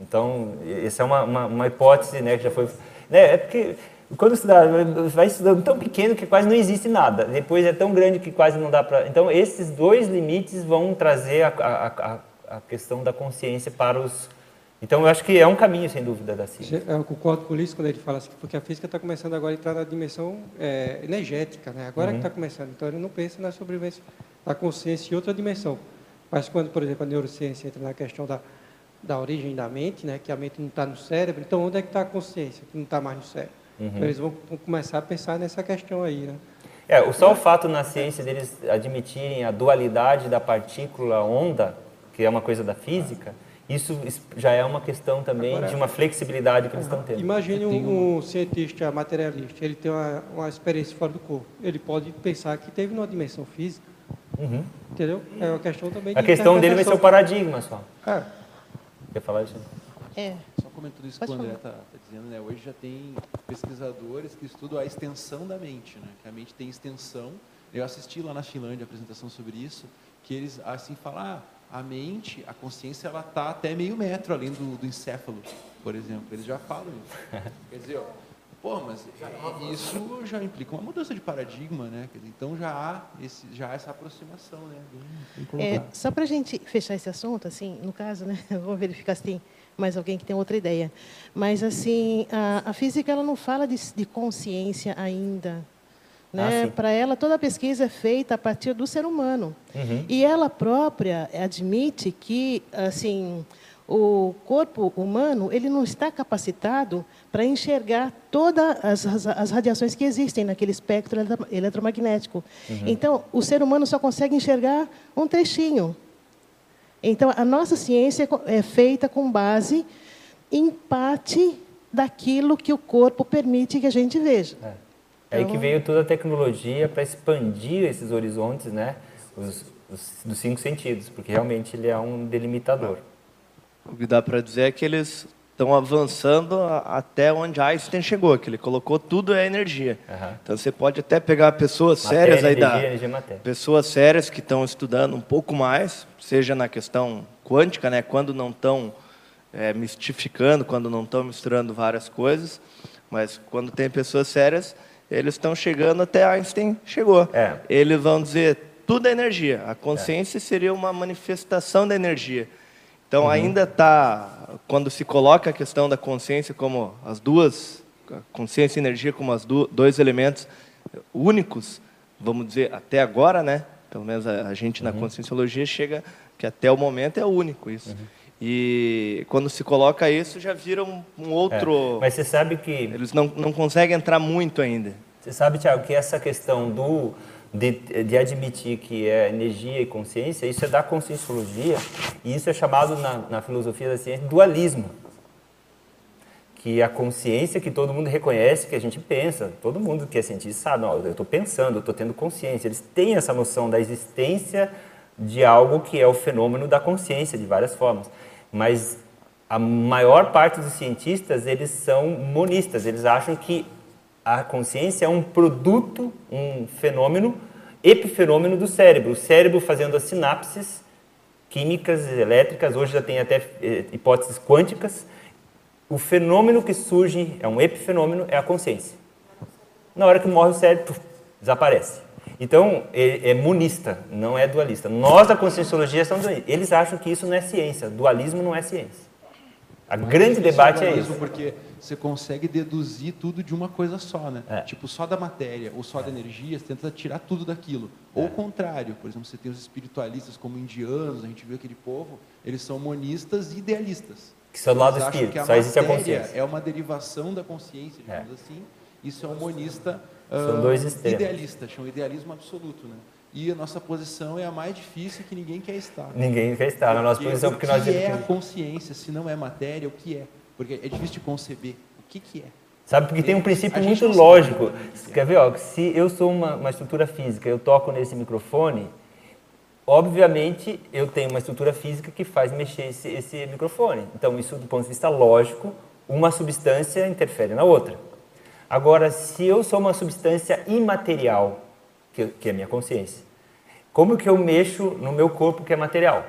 Speaker 1: Então, essa é uma, uma, uma, hipótese né, que já foi... Né, é porque quando estudar, vai estudando tão pequeno que quase não existe nada. Depois é tão grande que quase não dá para... Então, esses dois limites vão trazer a, a, a, a questão da consciência para os... Então, eu acho que é um caminho, sem dúvida, da ciência.
Speaker 9: Eu concordo com o Ulisses quando ele fala assim, porque a física está começando agora a entrar na dimensão é, energética, né? agora uhum. que está começando. Então, ele não pensa na sobrevivência da consciência em outra dimensão. Mas quando, por exemplo, a neurociência entra na questão da, da origem da mente, né, que a mente não está no cérebro, então onde é que está a consciência, que não está mais no cérebro? Uhum. Então, eles vão, vão, começar a pensar nessa questão aí. Né?
Speaker 1: É, só o fato na ciência deles admitirem a dualidade da partícula-onda, que é uma coisa da física, isso já é uma questão também Agora, de uma flexibilidade que eles estão tendo.
Speaker 9: Imagine um, um, cientista materialista, ele tem uma, uma experiência fora do corpo. Ele pode pensar que teve numa dimensão física, uhum. entendeu? É uma questão também
Speaker 1: A questão dele vai ser o paradigma só.
Speaker 9: É.
Speaker 1: Quer falar isso?
Speaker 3: É. Só comentando isso Pode que o André está tá dizendo, né? hoje já tem pesquisadores que estudam a extensão da mente, né? que a mente tem extensão. Eu assisti lá na Finlândia a apresentação sobre isso, que eles assim falam, ah, a mente, a consciência, ela está até meio metro além do, do encéfalo, por exemplo. Eles já falam isso. Quer dizer, ó, pô, mas isso já implica uma mudança de paradigma, né? Então já há, esse, já há essa aproximação, né?
Speaker 10: É, só para a gente fechar esse assunto, assim, no caso, né? Vamos verificar se tem mais alguém que tem outra ideia. Mas assim, a, a física ela não fala de, de consciência ainda. Né? Ah, Para ela, toda a pesquisa é feita a partir do ser humano. Uhum. E ela própria admite que assim, o corpo humano ele não está capacitado para enxergar todas as, as, as, radiações que existem naquele espectro eletromagnético. Uhum. Então, o ser humano só consegue enxergar um trechinho. Então, a nossa ciência é feita com base em parte daquilo que o corpo permite que a gente veja.
Speaker 1: É. É aí que então veio toda a tecnologia para expandir esses horizontes, né? Os, os, dos cinco sentidos, porque realmente ele é um delimitador.
Speaker 7: O que dá para dizer é que eles estão avançando até onde Einstein chegou, que ele colocou tudo é energia. Uhum. Então você pode até pegar pessoas matéria, sérias aí energia, da energia, pessoas sérias que estão estudando um pouco mais, seja na questão quântica, né, quando não estão é, mistificando, quando não estão misturando várias coisas, mas quando tem pessoas sérias eles estão chegando até Einstein chegou. É. Eles vão dizer tudo é energia. A consciência é. seria uma manifestação da energia. Então uhum. ainda está quando se coloca a questão da consciência como as duas consciência e energia como as do, dois elementos únicos, vamos dizer até agora, né? Pelo menos a, a gente uhum. na conscienciologia chega que até o momento é único isso. Uhum. E quando se coloca isso, já vira um, um outro.
Speaker 1: É, mas você sabe que.
Speaker 7: Eles não, não conseguem entrar muito ainda.
Speaker 1: Você sabe, Tiago, que essa questão do, de, de, admitir que é energia e consciência, isso é da conscienciologia, e isso é chamado na, na filosofia da ciência dualismo. Que a consciência que todo mundo reconhece, que a gente pensa, todo mundo que é cientista sabe, não, eu estou pensando, eu estou tendo consciência, eles têm essa noção da existência de algo que é o fenômeno da consciência, de várias formas. Mas a maior parte dos cientistas, eles são monistas, eles acham que a consciência é um produto, um fenômeno, epifenômeno do cérebro. O cérebro fazendo as sinapses químicas, elétricas, hoje já tem até eh, hipóteses quânticas. O fenômeno que surge, é um epifenômeno, é a consciência. Na hora que morre o cérebro, desaparece. Então, é, é monista, não é dualista. Nós da conscienciologia dualistas. Eles acham que isso não é ciência. Dualismo não é ciência. A grande debate é isso.
Speaker 3: Porque você consegue deduzir tudo de uma coisa só, né?
Speaker 1: É.
Speaker 3: Tipo, só da matéria ou só da energia, você tenta tirar tudo daquilo. Ou o contrário, por exemplo, você tem os espiritualistas como indianos, a gente viu aquele povo, eles são monistas e idealistas.
Speaker 1: Que são do lado espírito, só existe a consciência.
Speaker 3: É uma derivação da consciência, digamos assim. Isso é um monista
Speaker 1: São
Speaker 3: ah,
Speaker 1: dois extremos.
Speaker 3: idealista, chama idealismo absoluto, né? E a nossa posição é a mais difícil que ninguém quer estar.
Speaker 1: Ninguém quer estar na nossa
Speaker 3: Porque
Speaker 1: posição
Speaker 3: o
Speaker 1: porque
Speaker 3: que
Speaker 1: nós
Speaker 3: é a consciência, se não é matéria, o que é? Porque é difícil de conceber. O que, que é?
Speaker 1: Sabe, porque tem um princípio muito lógico.
Speaker 3: que é.
Speaker 1: Quer ver? Ó, se eu sou uma, uma estrutura física, eu toco nesse microfone, obviamente eu tenho uma estrutura física que faz mexer esse, esse microfone. Então, isso do ponto de vista lógico, uma substância interfere na outra. Agora, se eu sou uma substância imaterial, que, que é a minha consciência, como que eu mexo no meu corpo que é material?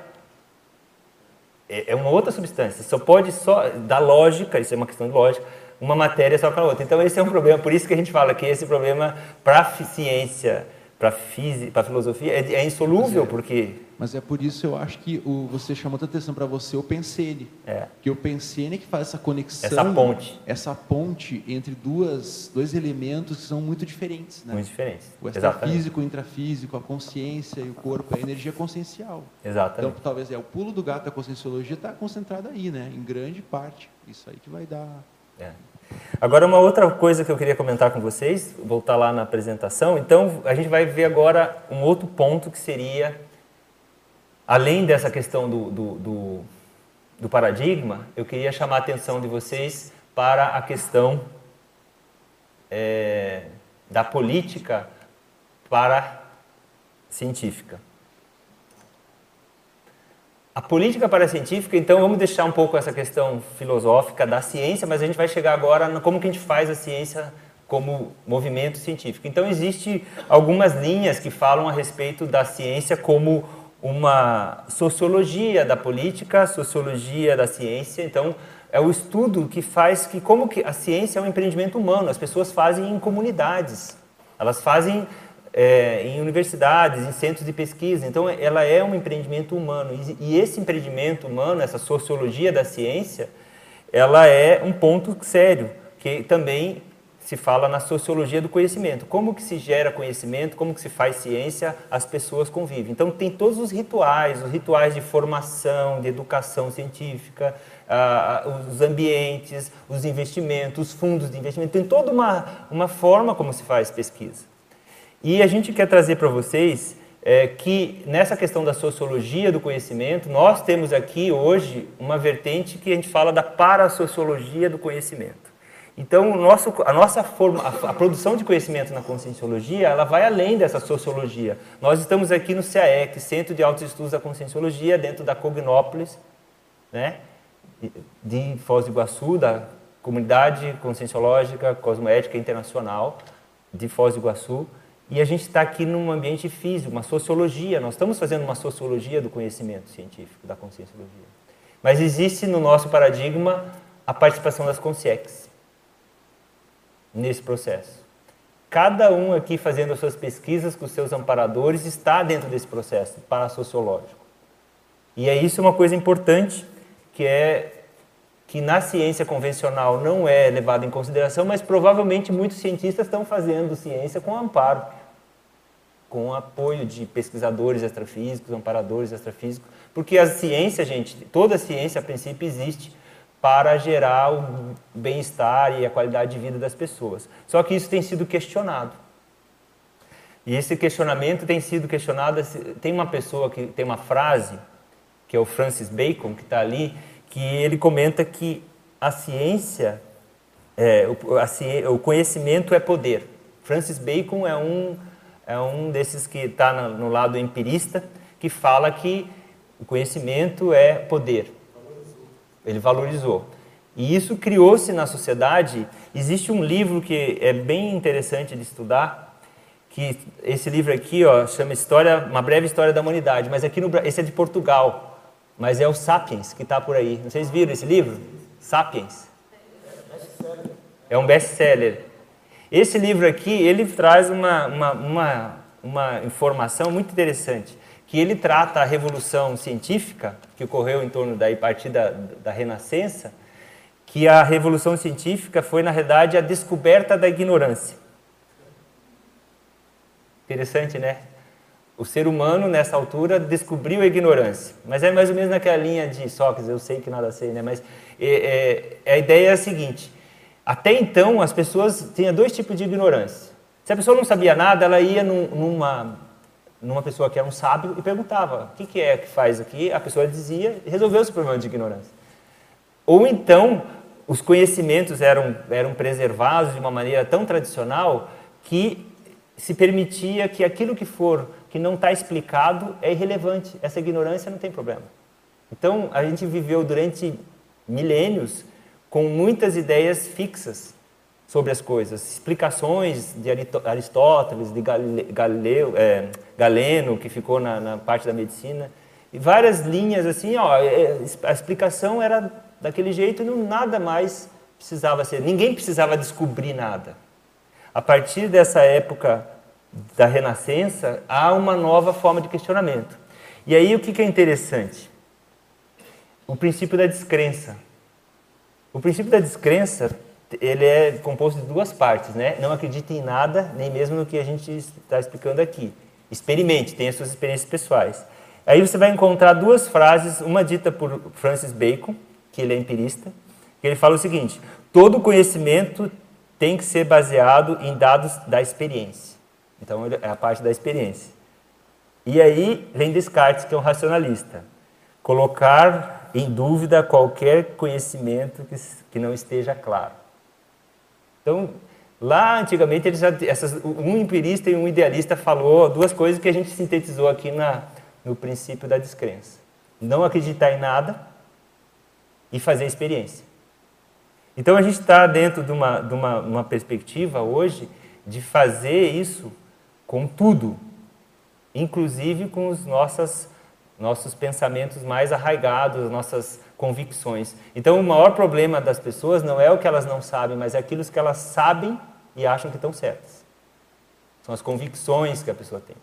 Speaker 1: é é uma outra substância. Só pode só da lógica, isso é uma questão de lógica, uma matéria só para outra. Então esse é um problema, por isso que a gente fala que esse problema para a ciência, para física, para filosofia é, é insolúvel, porque
Speaker 3: Mas é por isso eu acho que o, você chamou tanta atenção para você o pensene.
Speaker 1: É.
Speaker 3: Que o pensene é que faz essa conexão.
Speaker 1: Essa ponte.
Speaker 3: Essa ponte entre duas, dois elementos que são muito diferentes. Né?
Speaker 1: muito diferentes.
Speaker 3: O extrafísico, o intrafísico, a consciência e o corpo, a energia consciencial.
Speaker 1: Exatamente.
Speaker 3: Então, talvez é o pulo do gato da conscienciologia está concentrado aí, né? Em grande parte. Isso aí que vai dar.
Speaker 1: É. Agora, uma outra coisa que eu queria comentar com vocês, voltar lá na apresentação. Então, a gente vai ver agora um outro ponto que seria, além dessa questão do, do, do, do paradigma, eu queria chamar a atenção de vocês para a questão é, da política para científica. A política paracientífica, então vamos deixar um pouco essa questão filosófica da ciência, mas a gente vai chegar agora no como que a gente faz a ciência como movimento científico. Então existe algumas linhas que falam a respeito da ciência como uma sociologia da política, sociologia da ciência. Então é o estudo que faz que como que a ciência é um empreendimento humano. As pessoas fazem em comunidades. Elas fazem é, em universidades, em centros de pesquisa. Então, ela é um empreendimento humano. E, e esse empreendimento humano, essa sociologia da ciência, ela é um ponto sério, que também se fala na sociologia do conhecimento. Como que se gera conhecimento, como que se faz ciência, as pessoas convivem. Então, tem todos os rituais, os rituais de formação, de educação científica, ah, os ambientes, os investimentos, os fundos de investimento. Tem toda uma, uma forma como se faz pesquisa. E a gente quer trazer para vocês é, que nessa questão da sociologia do conhecimento, nós temos aqui hoje uma vertente que a gente fala da parasociologia do conhecimento. Então, nosso, a nossa forma, a, a produção de conhecimento na conscienciologia, ela vai além dessa sociologia. Nós estamos aqui no CAEC, Centro de Altos Estudos da Conscienciologia, dentro da Cognópolis, né, de Foz do Iguaçu, da Comunidade Conscienciológica Cosmoética Internacional de Foz do Iguaçu. E a gente está aqui num ambiente físico, uma sociologia. Nós estamos fazendo uma sociologia do conhecimento científico, da conscienciologia. Mas existe no nosso paradigma a participação das consciex nesse processo. Cada um aqui fazendo as suas pesquisas com os seus amparadores está dentro desse processo parasociológico. E é isso uma coisa importante, que é que na ciência convencional não é levado em consideração, mas provavelmente muitos cientistas estão fazendo ciência com amparo, com apoio de pesquisadores extrafísicos, amparadores extrafísicos, porque a ciência, gente, toda a ciência a princípio existe para gerar o bem-estar e a qualidade de vida das pessoas. Só que isso tem sido questionado. E esse questionamento tem sido questionado. Tem uma pessoa que tem uma frase, que é o Francis Bacon, que está ali, que ele comenta que a ciência, é, o, a ciência, o conhecimento é poder. Francis Bacon é um, é um desses que está no, lado empirista, que fala que o conhecimento é poder. Ele valorizou. E isso criou-se na sociedade. Existe um livro que é bem interessante de estudar, que esse livro aqui, ó, chama História, uma breve história da humanidade, mas aqui no esse é de Portugal, mas é o Sapiens que está por aí. Vocês viram esse livro? Sapiens. É um best-seller. Esse livro aqui, ele traz uma, uma, uma, uma informação muito interessante, que ele trata a revolução científica, que ocorreu em torno da a partir da, da Renascença, que a revolução científica foi, na realidade, a descoberta da ignorância. Interessante, né? O ser humano, nessa altura, descobriu a ignorância. Mas é mais ou menos naquela linha de Sócrates, eu sei que nada sei, né? Mas é, é, a ideia é a seguinte: até então, as pessoas tinham dois tipos de ignorância. Se a pessoa não sabia nada, ela ia num, numa, numa pessoa que era um sábio e perguntava: o que, que é que faz aqui? A pessoa dizia e resolveu o problema de ignorância. Ou então, os conhecimentos eram, eram preservados de uma maneira tão tradicional que se permitia que aquilo que for que não está explicado é irrelevante. Essa ignorância não tem problema. Então, a gente viveu durante milênios com muitas ideias fixas sobre as coisas, explicações de Aristóteles, de Galileu, é, Galeno, que ficou na, na, parte da medicina, e várias linhas assim, ó, é, a explicação era daquele jeito não nada mais precisava ser, ninguém precisava descobrir nada. A partir dessa época da Renascença, há uma nova forma de questionamento. E aí o que é interessante? O princípio da descrença. O princípio da descrença ele é composto de duas partes, né? Não acredite em nada, nem mesmo no que a gente está explicando aqui. Experimente, tenha suas experiências pessoais. Aí você vai encontrar duas frases, uma dita por Francis Bacon, que ele é empirista, que ele fala o seguinte: todo conhecimento tem que ser baseado em dados da experiência. Então, é a parte da experiência. E aí vem Descartes, que é um racionalista. Colocar em dúvida qualquer conhecimento que, que não esteja claro. Então, lá antigamente, eles já, essas, um empirista e um idealista falou duas coisas que a gente sintetizou aqui na, no princípio da descrença. Não acreditar em nada e fazer experiência. Então a gente está dentro de, uma, de uma, uma perspectiva hoje de fazer isso com tudo, inclusive com os nossas, nossos pensamentos mais arraigados, nossas convicções. Então, o maior problema das pessoas não é o que elas não sabem, mas é aquilo que elas sabem e acham que estão certas. São as convicções que a pessoa tem.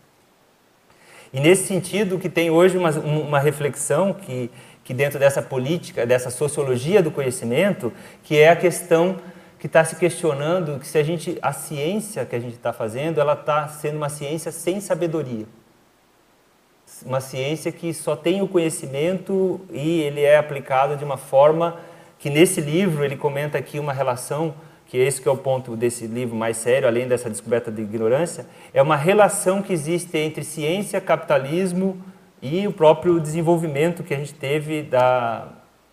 Speaker 1: E nesse sentido, que tem hoje uma, uma reflexão que, que dentro dessa política, dessa sociologia do conhecimento, que é a questão que está se questionando que se a gente, a ciência que a gente está fazendo, ela está sendo uma ciência sem sabedoria. Uma ciência que só tem o conhecimento e ele é aplicado de uma forma que nesse livro ele comenta aqui uma relação, que é esse que é o ponto desse livro mais sério, além dessa descoberta de ignorância, é uma relação que existe entre ciência, capitalismo e o próprio desenvolvimento que a gente teve da,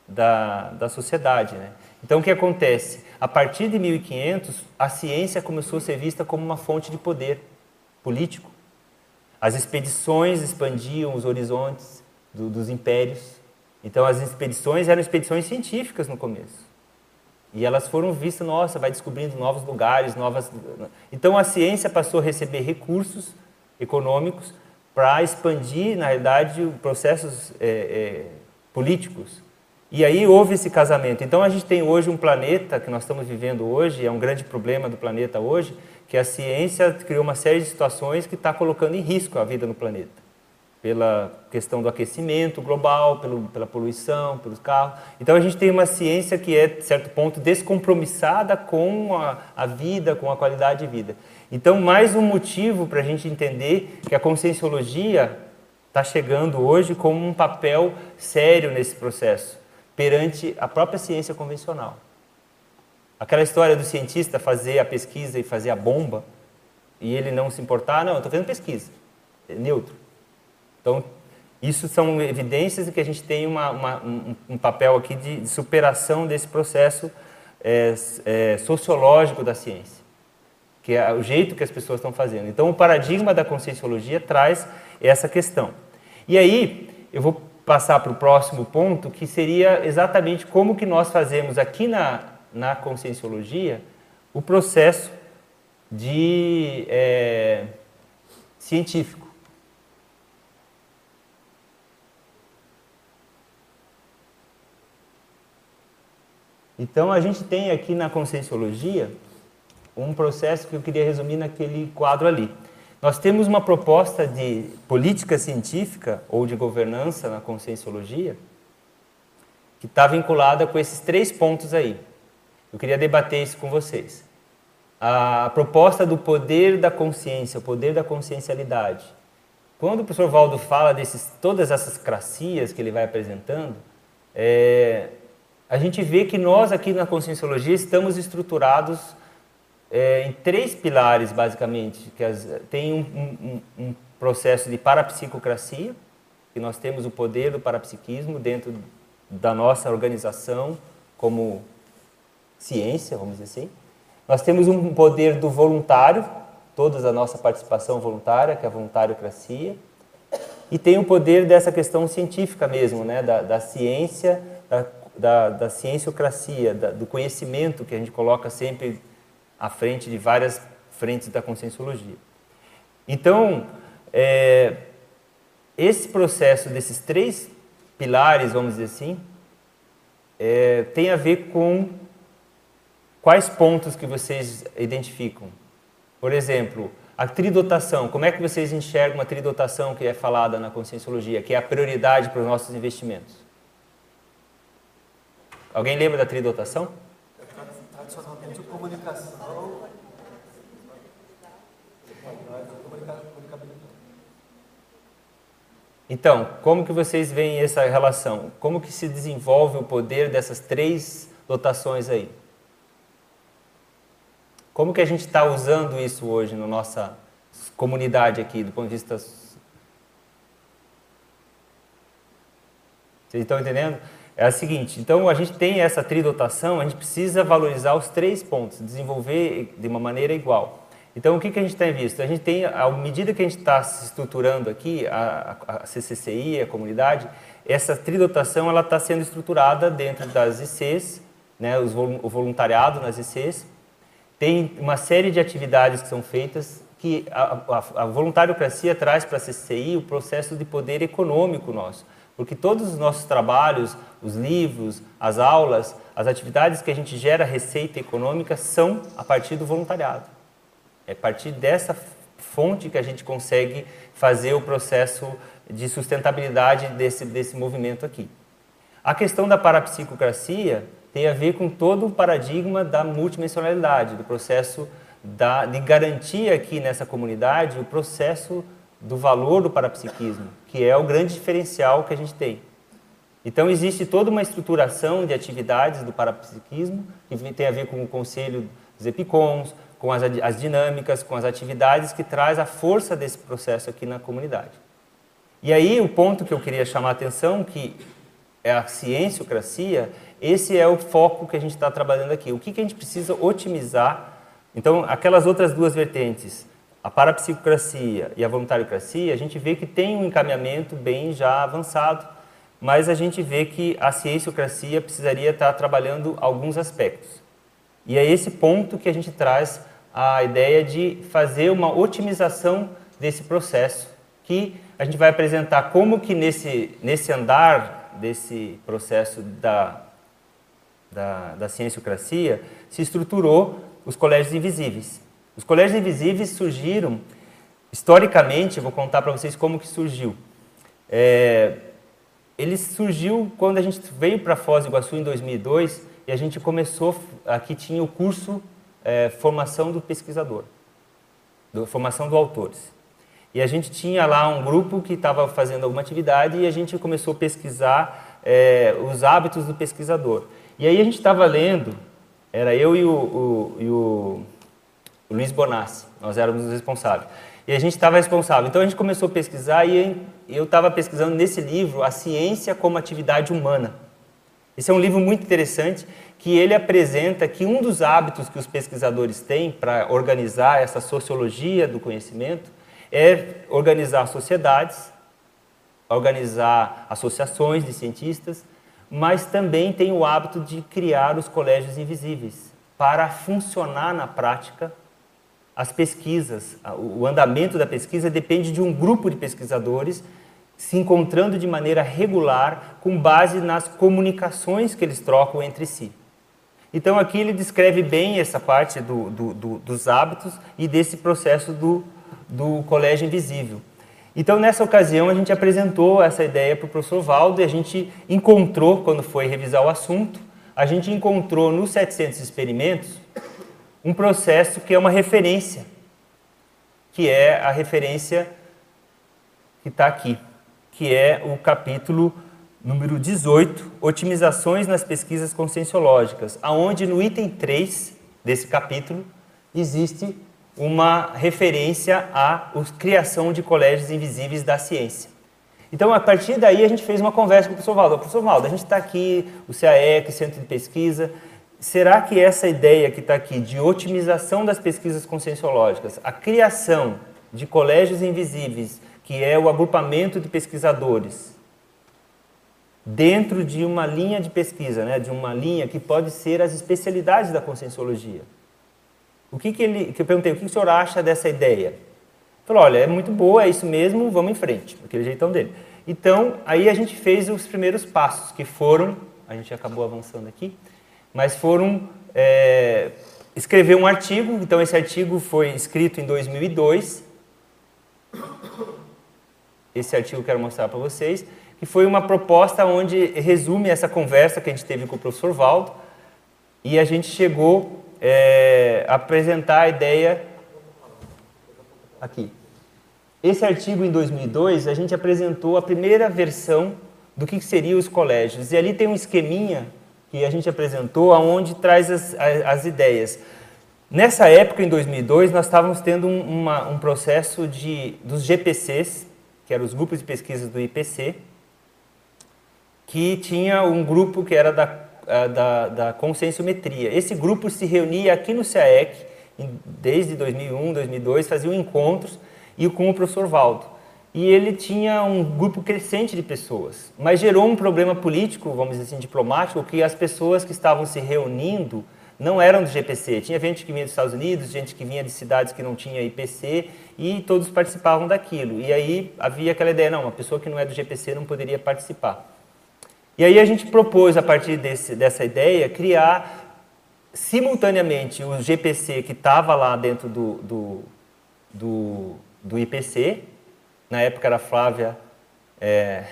Speaker 1: da, da sociedade. Né? Então, o que acontece? A partir de 1500, a ciência começou a ser vista como uma fonte de poder político. As expedições expandiam os horizontes do, dos impérios. Então, as expedições eram expedições científicas no começo. E elas foram vistas, nossa, vai descobrindo novos lugares, novas. Então, a ciência passou a receber recursos econômicos para expandir, na realidade, processos é, é, políticos. E aí houve esse casamento. Então a gente tem hoje um planeta que nós estamos vivendo hoje, é um grande problema do planeta hoje, que a ciência criou uma série de situações que está colocando em risco a vida no planeta. Pela questão do aquecimento global, pelo, pela poluição, pelos carros. Então a gente tem uma ciência que é, de certo ponto, descompromissada com a, a vida, com a qualidade de vida. Então, mais um motivo para a gente entender que a conscienciologia está chegando hoje como um papel sério nesse processo perante a própria ciência convencional. Aquela história do cientista fazer a pesquisa e fazer a bomba e ele não se importar, não, eu estou fazendo pesquisa, é neutro. Então, isso são evidências de que a gente tem uma, uma, um, um, papel aqui de, de superação desse processo é, é, sociológico da ciência, que é o jeito que as pessoas estão fazendo. Então, o paradigma da conscienciologia traz essa questão. E aí, eu vou passar para o próximo ponto, que seria exatamente como que nós fazemos aqui na, na conscienciologia o processo de é, científico. Então a gente tem aqui na conscienciologia um processo que eu queria resumir naquele quadro ali. Nós temos uma proposta de política científica ou de governança na conscienciologia que está vinculada com esses três pontos aí. Eu queria debater isso com vocês. A proposta do poder da consciência, o poder da consciencialidade. Quando o professor Valdo fala desses todas essas cracias que ele vai apresentando, é, a gente vê que nós aqui na conscienciologia estamos estruturados é, em três pilares, basicamente. Que as, tem um, um, um, processo de parapsicocracia, que nós temos o poder do parapsiquismo dentro da nossa organização como ciência, vamos dizer assim. Nós temos um poder do voluntário, toda a nossa participação voluntária, que é a voluntariocracia. E tem o poder dessa questão científica mesmo, né? da, da ciência, da, da, da cienciocracia, da, do conhecimento que a gente coloca sempre à frente de várias frentes da conscienciologia. Então, é, esse processo desses três pilares, vamos dizer assim, é, tem a ver com quais pontos que vocês identificam. Por exemplo, a tridotação. Como é que vocês enxergam a tridotação que é falada na conscienciologia, que é a prioridade para os nossos investimentos? Alguém lembra da tridotação? Tradicionalmente, comunicação Então, como que vocês veem essa relação? Como que se desenvolve o poder dessas três dotações aí? Como que a gente está usando isso hoje na nossa comunidade aqui, do ponto de vista... Vocês estão entendendo? É o seguinte, então a gente tem essa tridotação, a gente precisa valorizar os três pontos, desenvolver de uma maneira igual. Então, o que, que a gente tem visto? A gente tem, à medida que a gente está se estruturando aqui, a, a CCCI, a comunidade, essa tridotação ela está sendo estruturada dentro das ICs, né, os, o voluntariado nas ICs. Tem uma série de atividades que são feitas que a, a, a voluntariocracia traz para a CCI o processo de poder econômico nosso. Porque todos os nossos trabalhos, os livros, as aulas, as atividades que a gente gera receita econômica são a partir do voluntariado. É a partir dessa fonte que a gente consegue fazer o processo de sustentabilidade desse, desse movimento aqui. A questão da parapsicocracia tem a ver com todo o paradigma da multidimensionalidade, do processo da, de garantir aqui nessa comunidade o processo do valor do parapsiquismo, que é o grande diferencial que a gente tem. Então, existe toda uma estruturação de atividades do parapsiquismo, que tem a ver com o conselho dos EPICONs, com as, as dinâmicas, com as atividades que traz a força desse processo aqui na comunidade. E aí o ponto que eu queria chamar a atenção, que é a cienciocracia, esse é o foco que a gente está trabalhando aqui. O que, que a gente precisa otimizar? Então, aquelas outras duas vertentes, a parapsicocracia e a voluntariocracia, a gente vê que tem um encaminhamento bem já avançado, mas a gente vê que a cienciocracia precisaria estar trabalhando alguns aspectos. E é esse ponto que a gente traz a ideia de fazer uma otimização desse processo, que a gente vai apresentar como que nesse, nesse andar desse processo da, da, da cienciocracia se estruturou os colégios invisíveis. Os colégios invisíveis surgiram, historicamente, vou contar para vocês como que surgiu. É, ele surgiu quando a gente veio para Foz do Iguaçu em 2002 e a gente começou, aqui tinha o curso é, Formação do Pesquisador, do, Formação do Autores. E a gente tinha lá um grupo que estava fazendo alguma atividade e a gente começou a pesquisar é, os hábitos do pesquisador. E aí a gente estava lendo, era eu e o, o, e o, o Luiz Bonassi, nós éramos os responsáveis. E a gente estava responsável. Então a gente começou a pesquisar e eu estava pesquisando nesse livro a ciência como atividade humana. Esse é um livro muito interessante que ele apresenta que um dos hábitos que os pesquisadores têm para organizar essa sociologia do conhecimento é organizar sociedades, organizar associações de cientistas, mas também tem o hábito de criar os colégios invisíveis para funcionar na prática as pesquisas. O andamento da pesquisa depende de um grupo de pesquisadores se encontrando de maneira regular com base nas comunicações que eles trocam entre si. Então aqui ele descreve bem essa parte do, do, do, dos hábitos e desse processo do, do colégio invisível. Então nessa ocasião a gente apresentou essa ideia para o professor Valdo e a gente encontrou, quando foi revisar o assunto, a gente encontrou nos 700 experimentos um processo que é uma referência, que é a referência que está aqui, que é o capítulo número 18, otimizações nas pesquisas conscienciológicas, aonde no item 3 desse capítulo existe uma referência à criação de colégios invisíveis da ciência. Então, a partir daí, a gente fez uma conversa com o professor Valdo. Professor Valdo, a gente está aqui, o CAEC, Centro de Pesquisa, será que essa ideia que está aqui de otimização das pesquisas conscienciológicas, a criação de colégios invisíveis, que é o agrupamento de pesquisadores, dentro de uma linha de pesquisa, né, de uma linha que pode ser as especialidades da conscienciologia. O que, que ele, que eu perguntei, o que, que o senhor acha dessa ideia? Ele falou, olha, é muito boa, é isso mesmo, vamos em frente, aquele jeitão dele. Então, aí a gente fez os primeiros passos, que foram, a gente acabou avançando aqui, mas foram é, escrever um artigo, então esse artigo foi escrito em 2002, esse artigo eu quero mostrar para vocês, que foi uma proposta onde resume essa conversa que a gente teve com o professor Valdo e a gente chegou é, apresentar a ideia aqui. Esse artigo em 2002 a gente apresentou a primeira versão do que seriam os colégios e ali tem um esqueminha que a gente apresentou aonde traz as, as, as ideias. Nessa época, em 2002, nós estávamos tendo um, uma, um processo de, dos GPCs, que eram os grupos de pesquisa do IPC, que tinha um grupo que era da, da, da conscienciometria. Esse grupo se reunia aqui no CAEC, desde 2001, 2002, faziam encontros e com o professor Valdo. E ele tinha um grupo crescente de pessoas, mas gerou um problema político, vamos dizer assim, diplomático, que as pessoas que estavam se reunindo não eram do GPC. Tinha gente que vinha dos Estados Unidos, gente que vinha de cidades que não tinha IPC e todos participavam daquilo. E aí havia aquela ideia, não, uma pessoa que não é do GPC não poderia participar. E aí a gente propôs, a partir desse, dessa ideia, criar simultaneamente o GPC que estava lá dentro do, do, do, do, IPC, na época era a Flávia é,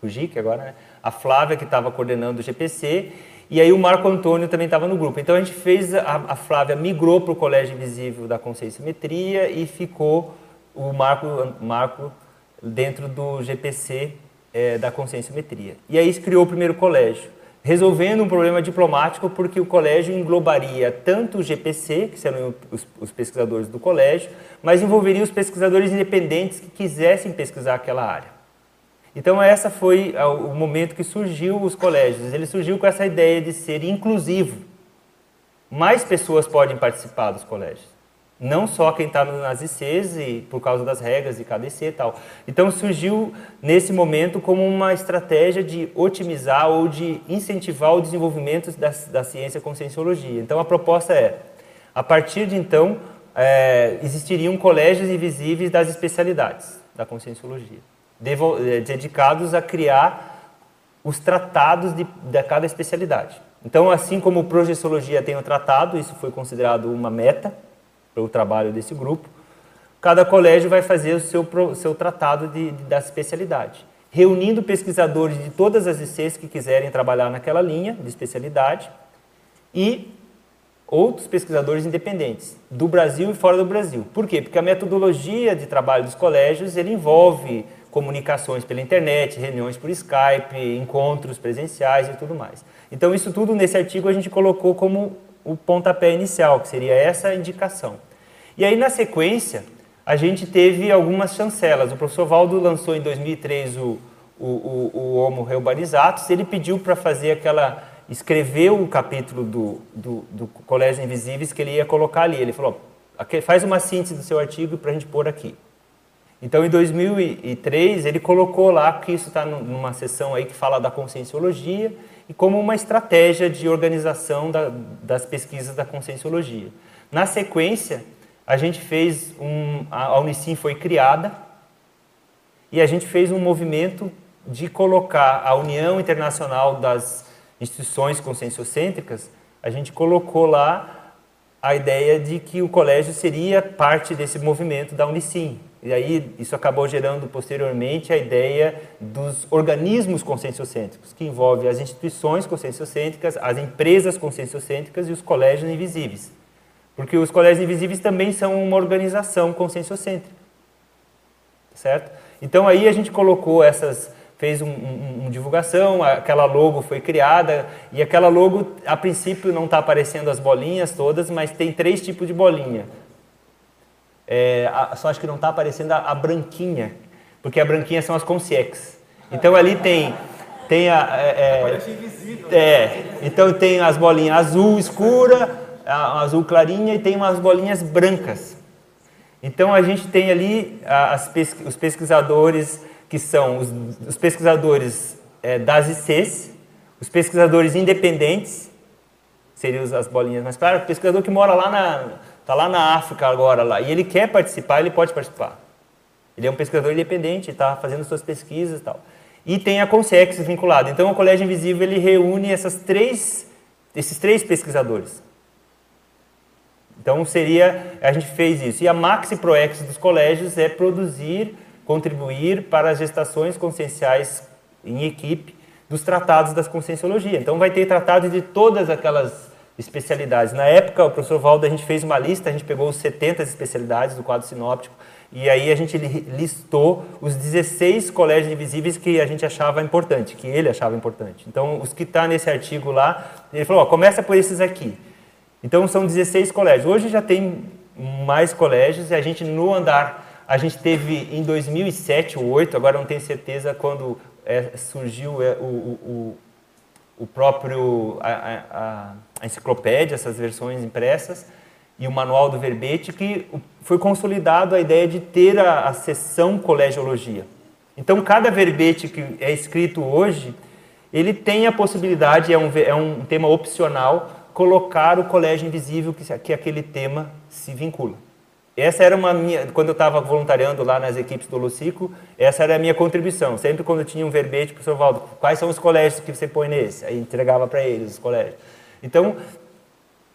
Speaker 1: Fujic, agora, né? a Flávia que estava coordenando o GPC, e aí o Marco Antônio também estava no grupo. Então a gente fez, a, a Flávia migrou para o Colégio Invisível da Conscienciometria e ficou o Marco, Marco dentro do GPC é, da conscienciometria. E aí se criou o primeiro colégio, resolvendo um problema diplomático, porque o colégio englobaria tanto o GPC, que seriam os, os pesquisadores do colégio, mas envolveria os pesquisadores independentes que quisessem pesquisar aquela área. Então essa foi o momento que surgiu os colégios. Ele surgiu com essa ideia de ser inclusivo. Mais pessoas podem participar dos colégios não só quem está nas ICs e por causa das regras de cada IC e tal. Então surgiu nesse momento como uma estratégia de otimizar ou de incentivar o desenvolvimento da, da ciência conscienciologia. Então a proposta é, a partir de então, é, existiriam colégios invisíveis das especialidades da conscienciologia, é, dedicados a criar os tratados de, de cada especialidade. Então, assim como Projeciologia tem o tratado, isso foi considerado uma meta, para o trabalho desse grupo, cada colégio vai fazer o seu, seu tratado de, de, da especialidade, reunindo pesquisadores de todas as ICs que quiserem trabalhar naquela linha de especialidade e outros pesquisadores independentes, do Brasil e fora do Brasil. Por quê? Porque a metodologia de trabalho dos colégios ele envolve comunicações pela internet, reuniões por Skype, encontros presenciais e tudo mais. Então, isso tudo nesse artigo a gente colocou como o pontapé inicial, que seria essa indicação. E aí, na sequência, a gente teve algumas chancelas. O professor Valdo lançou em 2003 o, o, o, o Homo Reubarizatus. Ele pediu para fazer aquela. escrever o capítulo do, do, do Colégio Invisíveis que ele ia colocar ali. Ele falou: faz uma síntese do seu artigo para a gente pôr aqui. Então, em 2003, ele colocou lá que isso está numa sessão aí que fala da conscienciologia e como uma estratégia de organização da, das pesquisas da conscienciologia. Na sequência, a gente fez um, a Unicim foi criada e a gente fez um movimento de colocar a União Internacional das Instituições Conscienciocêntricas a gente colocou lá a ideia de que o colégio seria parte desse movimento da Unicim. E aí isso acabou gerando posteriormente a ideia dos organismos conscienciocêntricos, que envolve as instituições conscienciocêntricas, as empresas conscienciocêntricas e os colégios invisíveis. Porque os colégios invisíveis também são uma organização conscienciocêntrica. Certo? Então aí a gente colocou essas fez uma um, um divulgação, aquela logo foi criada e aquela logo, a princípio, não está aparecendo as bolinhas todas, mas tem três tipos de bolinha. É, a, só acho que não está aparecendo a, a, branquinha, porque a branquinha são as consciex. Então ali tem tem a é, é, é, então tem as bolinhas azul escura, a, azul clarinha e tem umas bolinhas brancas. Então a gente tem ali as, os pesquisadores que são os, os pesquisadores é, das ICs, os pesquisadores independentes, seriam as bolinhas mais claras, o pesquisador que mora lá na, está lá na África agora lá, e ele quer participar, ele pode participar. Ele é um pesquisador independente, está fazendo suas pesquisas e tal. E tem a Consex vinculada. Então o Colégio Invisível ele reúne essas três, esses três pesquisadores. Então seria, a gente fez isso. E a Maxi Proex dos colégios é produzir contribuir para as gestações conscienciais em equipe dos tratados da conscienciologia. Então vai ter tratado de todas aquelas especialidades. Na época, o professor Valdo, a gente fez uma lista, a gente pegou os 70 especialidades do quadro sinóptico e aí a gente listou os 16 colégios invisíveis que a gente achava importante, que ele achava importante. Então, os que estão tá nesse artigo lá, ele falou, ó, começa por esses aqui. Então, são 16 colégios. Hoje já tem mais colégios e a gente no andar a gente teve em 2007 ou 2008, agora não tenho certeza, quando é, surgiu é, o, o, o, próprio, a, a, a, enciclopédia, essas versões impressas, e o manual do verbete, que foi consolidado a ideia de ter a, a seção colegiologia. Então, cada verbete que é escrito hoje, ele tem a possibilidade, é um, é um tema opcional, colocar o colégio invisível que, que aquele tema se vincula. Essa era uma minha, quando eu estava voluntariando lá nas equipes do Lucico, essa era a minha contribuição. Sempre quando tinha um verbete, professor Valdo, quais são os colégios que você põe nesse? Aí entregava para eles os colégios. Então,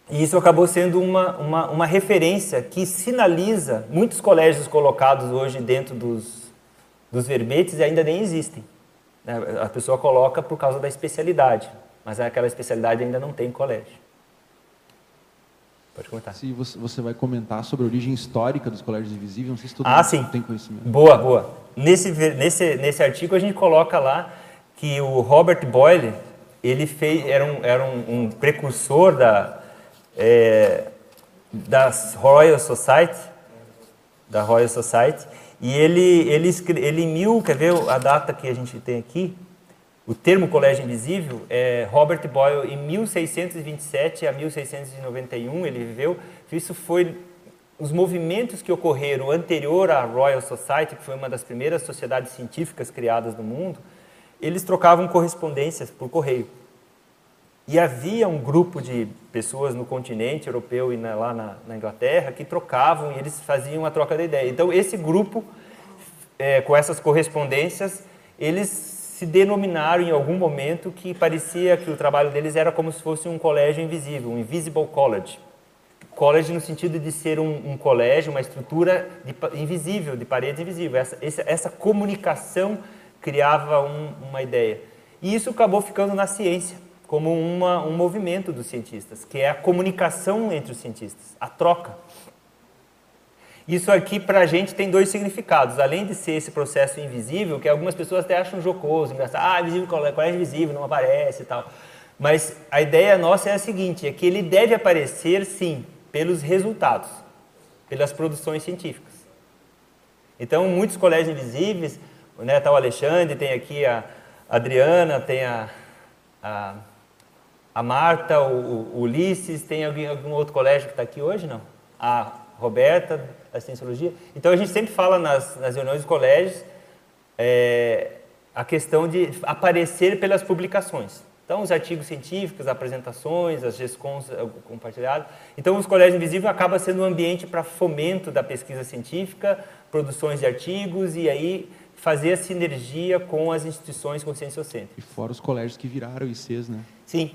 Speaker 1: isso acabou sendo uma, uma, uma referência que sinaliza muitos colégios colocados hoje dentro dos, dos verbetes ainda nem existem. Né? A pessoa coloca por causa da especialidade, mas aquela especialidade ainda não tem colégio. Pode comentar.
Speaker 3: Se você, você vai comentar sobre a origem histórica dos colégios invisíveis, não sei se todo
Speaker 1: ah,
Speaker 3: mundo
Speaker 1: sim.
Speaker 3: tem conhecimento.
Speaker 1: Boa, boa. Nesse, nesse, nesse artigo a gente coloca lá que o Robert Boyle, ele fez, era um, era um, um precursor da, é, das Royal Society, da Royal Society, e ele, ele, ele em mil, quer ver a data que a gente tem aqui? O termo colégio invisível é Robert Boyle em 1627 a 1691 ele viveu. Isso foi os movimentos que ocorreram anterior à Royal Society, que foi uma das primeiras sociedades científicas criadas no mundo. Eles trocavam correspondências por correio. E havia um grupo de pessoas no continente europeu e na, lá na, na, Inglaterra que trocavam e eles faziam a troca de ideia. Então, esse grupo, é, com essas correspondências, eles se denominaram em algum momento que parecia que o trabalho deles era como se fosse um colégio invisível, um invisible college. College no sentido de ser um, um colégio, uma estrutura de, invisível, de paredes invisíveis. Essa, essa, essa comunicação criava um, uma ideia. E isso acabou ficando na ciência, como uma, um movimento dos cientistas, que é a comunicação entre os cientistas, a troca. Isso aqui para a gente tem dois significados. Além de ser esse processo invisível, que algumas pessoas até acham jocoso, engraçado, ah, invisível, colégio é invisível, não aparece e tal. Mas a ideia nossa é a seguinte, é que ele deve aparecer, sim, pelos resultados, pelas produções científicas. Então, muitos colégios invisíveis, né, tá o Alexandre, tem aqui a Adriana, tem a, a, a Marta, o, o Ulisses, tem alguém, algum outro colégio que está aqui hoje, não? A Roberta, da Cienciologia. Então, a gente sempre fala nas, nas reuniões dos colégios é, a questão de aparecer pelas publicações. Então, os artigos científicos, as apresentações, as GESCONs é, compartilhadas. Então, os colégios invisíveis acaba sendo um ambiente para fomento da pesquisa científica, produções de artigos e aí fazer a sinergia com as instituições conscienciocêntricas.
Speaker 3: E fora os colégios que viraram ICs, né?
Speaker 1: Sim.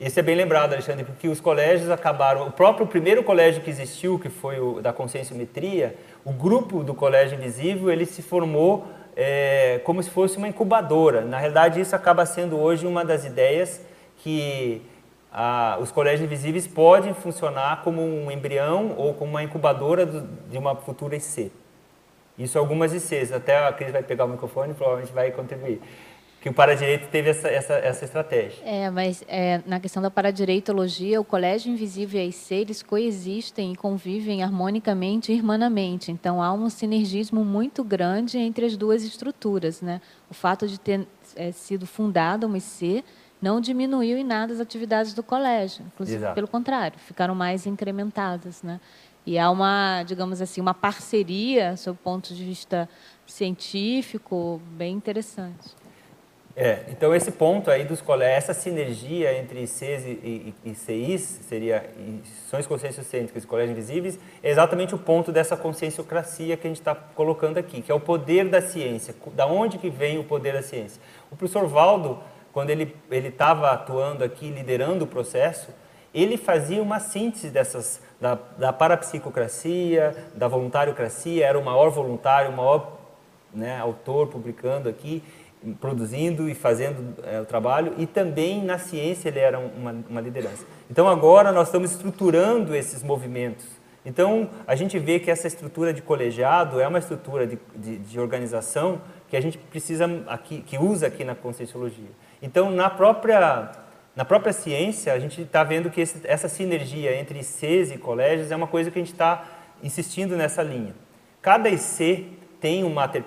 Speaker 1: Isso é bem lembrado, Alexandre, porque os colégios acabaram. O próprio primeiro colégio que existiu, que foi o da Conscienciometria, o grupo do Colégio Invisível, ele se formou é, como se fosse uma incubadora. Na realidade, isso acaba sendo hoje uma das ideias que os colégios invisíveis podem funcionar como um embrião ou como uma incubadora do, de uma futura IC. Isso algumas ICs, até a Cris vai pegar o microfone e provavelmente vai contribuir que o Paradireito teve essa, essa, essa estratégia.
Speaker 11: É, mas é, na questão da Paradireitologia, o Colégio Invisível e a IC, eles coexistem e convivem harmonicamente e irmanamente. Então, há um sinergismo muito grande entre as duas estruturas. Né? O fato de ter é, sido fundada uma IC não diminuiu em nada as atividades do colégio. Inclusive, Exato. pelo contrário, ficaram mais incrementadas. Né? E há uma, digamos assim, uma parceria, sob o ponto de vista científico, bem interessante.
Speaker 1: É, então esse ponto aí dos colégios, essa sinergia entre ICs e, e, e CIs, seria instituições conscienciocêntricas e colégios invisíveis, é exatamente o ponto dessa conscienciocracia que a gente está colocando aqui, que é o poder da ciência. Da onde que vem o poder da ciência? O professor Valdo, quando ele estava atuando aqui, liderando o processo, ele fazia uma síntese dessas, da, da parapsicocracia, da voluntariocracia, era o maior voluntário, o maior né, autor publicando aqui, produzindo e fazendo é, o trabalho e também na ciência ele era uma, uma, liderança. Então agora nós estamos estruturando esses movimentos. Então a gente vê que essa estrutura de colegiado é uma estrutura de, de, de organização que a gente precisa aqui, que usa aqui na conscienciologia. Então na própria na própria ciência a gente está vendo que esse, essa sinergia entre ICs e colégios é uma coisa que a gente está insistindo nessa linha. Cada IC tem um Mater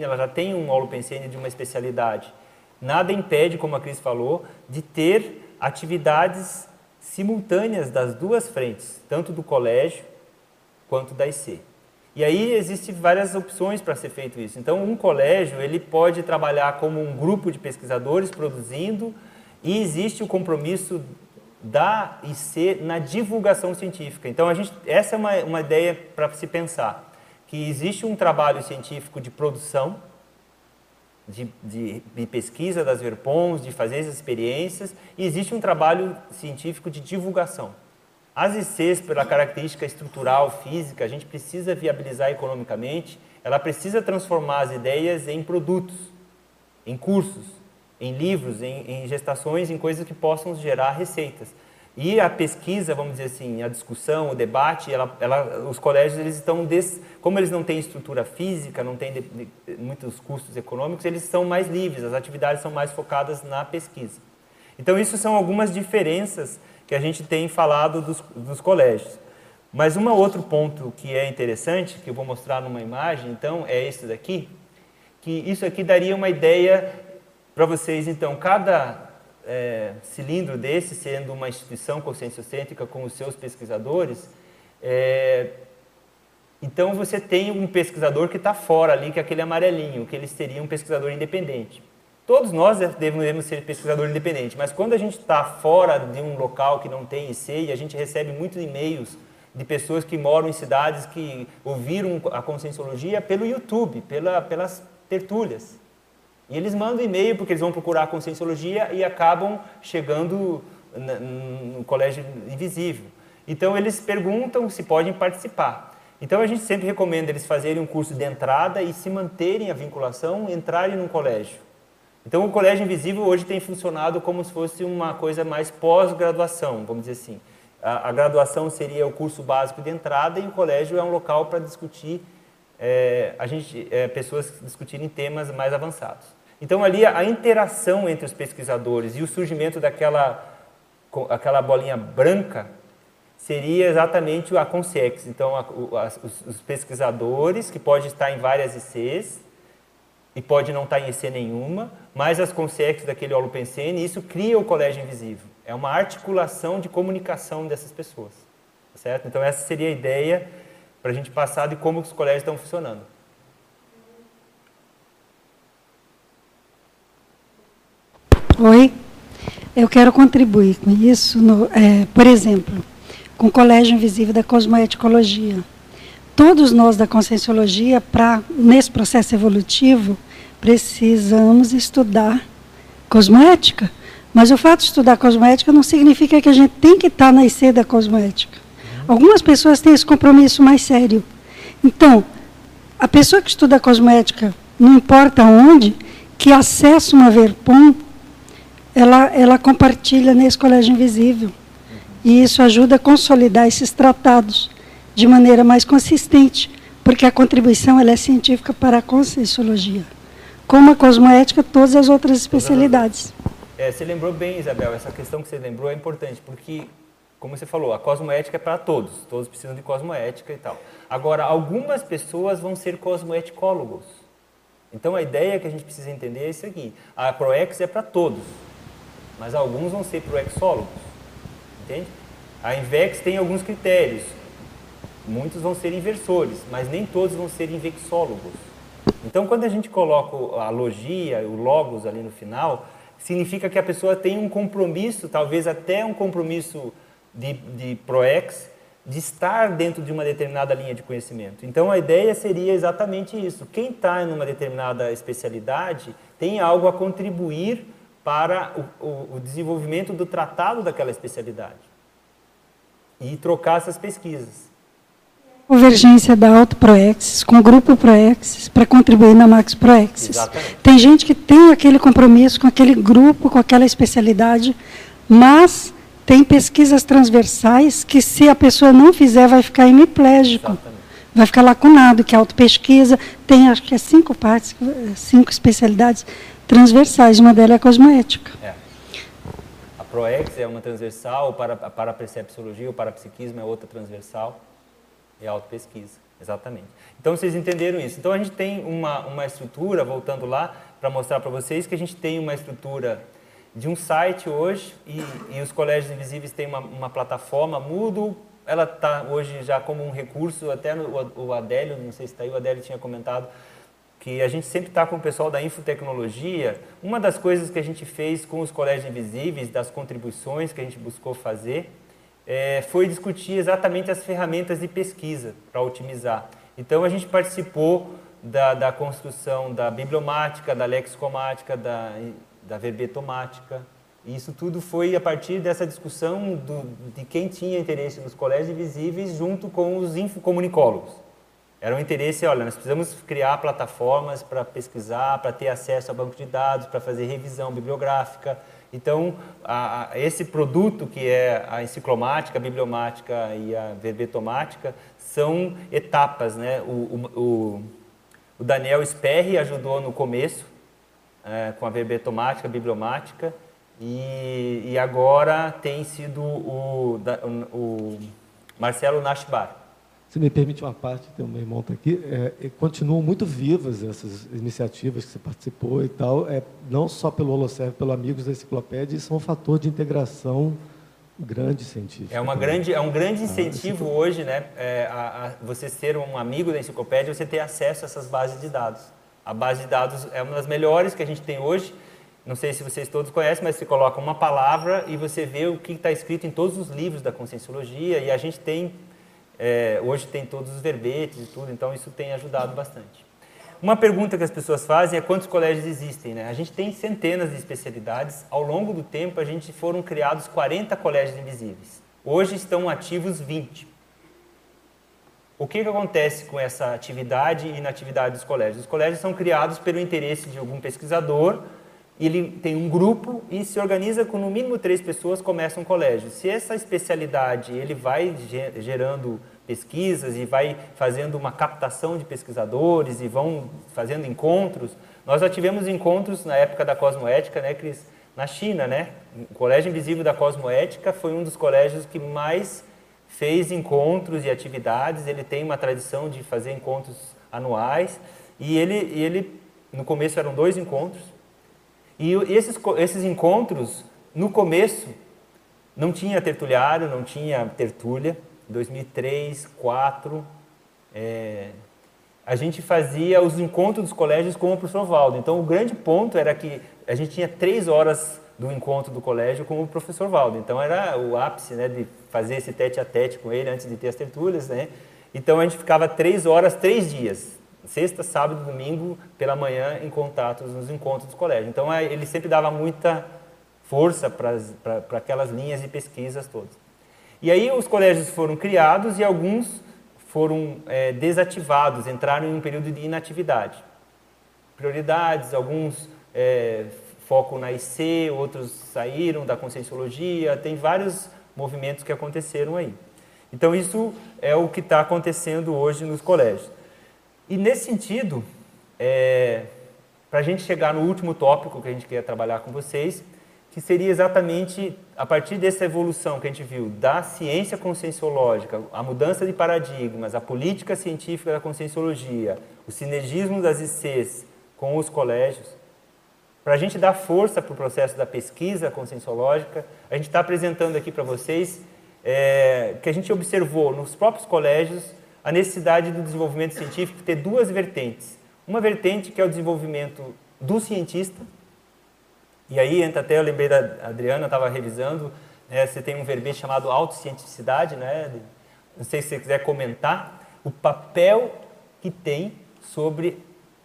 Speaker 1: ela já tem um Pensene de uma especialidade. Nada impede, como a Cris falou, de ter atividades simultâneas das duas frentes, tanto do colégio quanto da IC. E aí existem várias opções para ser feito isso. Então, um colégio ele pode trabalhar como um grupo de pesquisadores produzindo e existe o compromisso da IC na divulgação científica. Então, a gente, essa é uma, uma ideia para se pensar que existe um trabalho científico de produção, de, de, de, pesquisa das verpons, de fazer as experiências, e existe um trabalho científico de divulgação. As ICs, pela característica estrutural, física, a gente precisa viabilizar economicamente, ela precisa transformar as ideias em produtos, em cursos, em livros, em, em gestações, em coisas que possam gerar receitas. E a pesquisa, vamos dizer assim, a discussão, o debate, ela, ela, os colégios eles estão, des, como eles não têm estrutura física, não têm de, de, muitos custos econômicos, eles são mais livres, as atividades são mais focadas na pesquisa. Então, isso são algumas diferenças que a gente tem falado dos, dos colégios. Mas um outro ponto que é interessante, que eu vou mostrar numa imagem, então, é esse daqui, que isso aqui daria uma ideia para vocês, então, cada é, cilindro desse, sendo uma instituição conscienciocêntrica com os seus pesquisadores, é, então você tem um pesquisador que está fora ali, que é aquele amarelinho, que ele seria um pesquisador independente. Todos nós devemos ser pesquisador independente, mas quando a gente está fora de um local que não tem IC e a gente recebe muitos e-mails de pessoas que moram em cidades que ouviram a conscienciologia pelo YouTube, pela, pelas tertúlias. E eles mandam e-mail porque eles vão procurar a conscienciologia e acabam chegando no colégio invisível. Então eles perguntam se podem participar. Então a gente sempre recomenda eles fazerem um curso de entrada e se manterem a vinculação, entrarem no colégio. Então o colégio invisível hoje tem funcionado como se fosse uma coisa mais pós-graduação, vamos dizer assim. A, a, graduação seria o curso básico de entrada e o colégio é um local para discutir, é, a gente, é, pessoas discutirem temas mais avançados. Então, ali, a interação entre os pesquisadores e o surgimento daquela aquela bolinha branca seria exatamente a CONSEX. Então, a, os, os, pesquisadores, que pode estar em várias ICs, e pode não estar em IC nenhuma, mas as CONSEX daquele holopensene, isso cria o colégio invisível. É uma articulação de comunicação dessas pessoas. Certo? Então, essa seria a ideia para a gente passar de como os colégios estão funcionando.
Speaker 12: Oi, eu quero contribuir com isso, no, é, por exemplo, com o Colégio Invisível da Cosmoeticologia. Todos nós da Conscienciologia, pra, nesse processo evolutivo, precisamos estudar cosmoética, Mas o fato de estudar cosmética não significa que a gente tem que estar na IC da cosmética. Algumas pessoas têm esse compromisso mais sério. Então, a pessoa que estuda cosmética, não importa onde, que acessa uma Verpom, ela, ela compartilha nesse colégio invisível. E isso ajuda a consolidar esses tratados de maneira mais consistente, porque a contribuição ela é científica para a conscienciologia. Como a cosmoética, todas as outras especialidades.
Speaker 1: É, você lembrou bem, Isabel, essa questão que você lembrou é importante, porque, como você falou, a cosmoética é para todos, todos precisam de cosmoética e tal. Agora, algumas pessoas vão ser cosmoeticólogos. Então, a ideia que a gente precisa entender é isso aqui. A ProEx é para todos, mas alguns vão ser proexólogos. Entende? A Invex tem alguns critérios. Muitos vão ser inversores, mas nem todos vão ser invexólogos. Então, quando a gente coloca a logia, o logos ali no final, significa que a pessoa tem um compromisso, talvez até um compromisso de, de ProEx, de estar dentro de uma determinada linha de conhecimento. Então, a ideia seria exatamente isso. Quem está em uma determinada especialidade tem algo a contribuir para o, o, o desenvolvimento do tratado daquela especialidade e trocar essas pesquisas.
Speaker 12: Convergência da Auto Proexis com o Grupo Proexis para contribuir na Max Proexis. Tem gente que tem aquele compromisso com aquele grupo, com aquela especialidade, mas tem pesquisas transversais que, se a pessoa não fizer, vai ficar hemiplégico. Exatamente. Vai ficar lacunado, que a autopesquisa tem, acho que é cinco partes, cinco especialidades transversais, uma delas é a cosmoética. É.
Speaker 1: A ProEx é uma transversal, para, a parapercepciologia, o parapsiquismo é outra transversal, e a autopesquisa, exatamente. Então vocês entenderam isso. Então a gente tem uma, uma estrutura, voltando lá, para mostrar para vocês que a gente tem uma estrutura de um site hoje, e, e os colégios invisíveis têm uma, uma plataforma, Moodle, ela está hoje já como um recurso, até no, o Adélio, não sei se está aí, o Adélio tinha comentado, que a gente sempre está com o pessoal da infotecnologia. Uma das coisas que a gente fez com os colégios invisíveis, das contribuições que a gente buscou fazer, é, foi discutir exatamente as ferramentas de pesquisa para otimizar. Então a gente participou da, da construção da bibliomática, da lexicomática, da, da verbetomática. E isso tudo foi a partir dessa discussão do, de quem tinha interesse nos colégios invisíveis junto com os infocomunicólogos. Era um interesse, olha, nós precisamos criar plataformas para pesquisar, para ter acesso a banco de dados, para fazer revisão bibliográfica. Então, a, a, esse produto que é a enciclomática, a bibliomática e a verbetomática são etapas, né? O, o, o, Daniel Sperry ajudou no começo é, com a verbetomática, a bibliomática e, e agora tem sido o, o Marcelo Nashbar
Speaker 2: se me permite uma parte, tem meu irmão está aqui, é, continuam muito vivas essas iniciativas que você participou e tal, é, não só pelo Holoserve, pelo Amigos da Enciclopédia, e são um fator de integração grande científico.
Speaker 1: É, uma grande, é um grande ah, incentivo ah, hoje, né, é, a, a, você ser um amigo da enciclopédia, você ter acesso a essas bases de dados. A base de dados é uma das melhores que a gente tem hoje, não sei se vocês todos conhecem, mas você coloca uma palavra e você vê o que está escrito em todos os livros da Conscienciologia, e a gente tem é, hoje tem todos os verbetes e tudo, então isso tem ajudado bastante. Uma pergunta que as pessoas fazem é quantos colégios existem, né? A gente tem centenas de especialidades. Ao longo do tempo, a gente foram criados 40 colégios invisíveis. Hoje estão ativos 20. O que, que acontece com essa atividade e inatividade dos colégios? Os colégios são criados pelo interesse de algum pesquisador, ele tem um grupo e se organiza com no mínimo três pessoas, começa um colégio. Se essa especialidade ele vai gerando pesquisas e vai fazendo uma captação de pesquisadores e vão fazendo encontros, nós já tivemos encontros na época da cosmoética, né, Cris? Na China, né? O Colégio Invisível da Cosmoética foi um dos colégios que mais fez encontros e atividades. Ele tem uma tradição de fazer encontros anuais e ele, ele no começo eram dois encontros e esses, esses encontros, no começo, não tinha tertuliário, não tinha tertúlia. 2003, 2004, é, a gente fazia os encontros dos colégios com o professor Valdo. Então, o grande ponto era que a gente tinha três horas do encontro do colégio com o professor Valdo. Então, era o ápice né, de fazer esse tete a tete com ele antes de ter as tertúlias. Né? Então, a gente ficava três horas, três dias sexta, sábado domingo pela manhã em contatos nos encontros do colégio. Então ele sempre dava muita força para aquelas linhas de pesquisas todas. E aí os colégios foram criados e alguns foram é, desativados, entraram em um período de inatividade. Prioridades, alguns é, foco na IC, outros saíram da conscienciologia, tem vários movimentos que aconteceram aí. Então isso é o que está acontecendo hoje nos colégios. E nesse sentido, é, para a gente chegar no último tópico que a gente quer trabalhar com vocês, que seria exatamente a partir dessa evolução que a gente viu da ciência conscienciológica, a mudança de paradigmas, a política científica da conscienciologia, o sinergismo das ICs com os colégios, para a gente dar força para o processo da pesquisa conscienciológica, a gente está apresentando aqui para vocês é, que a gente observou nos próprios colégios a necessidade do desenvolvimento científico ter duas vertentes. Uma vertente que é o desenvolvimento do cientista, e aí entra até, eu lembrei da Adriana, estava revisando, né, você tem um verbete chamado autocientificidade, né? não sei se você quiser comentar, o papel que tem sobre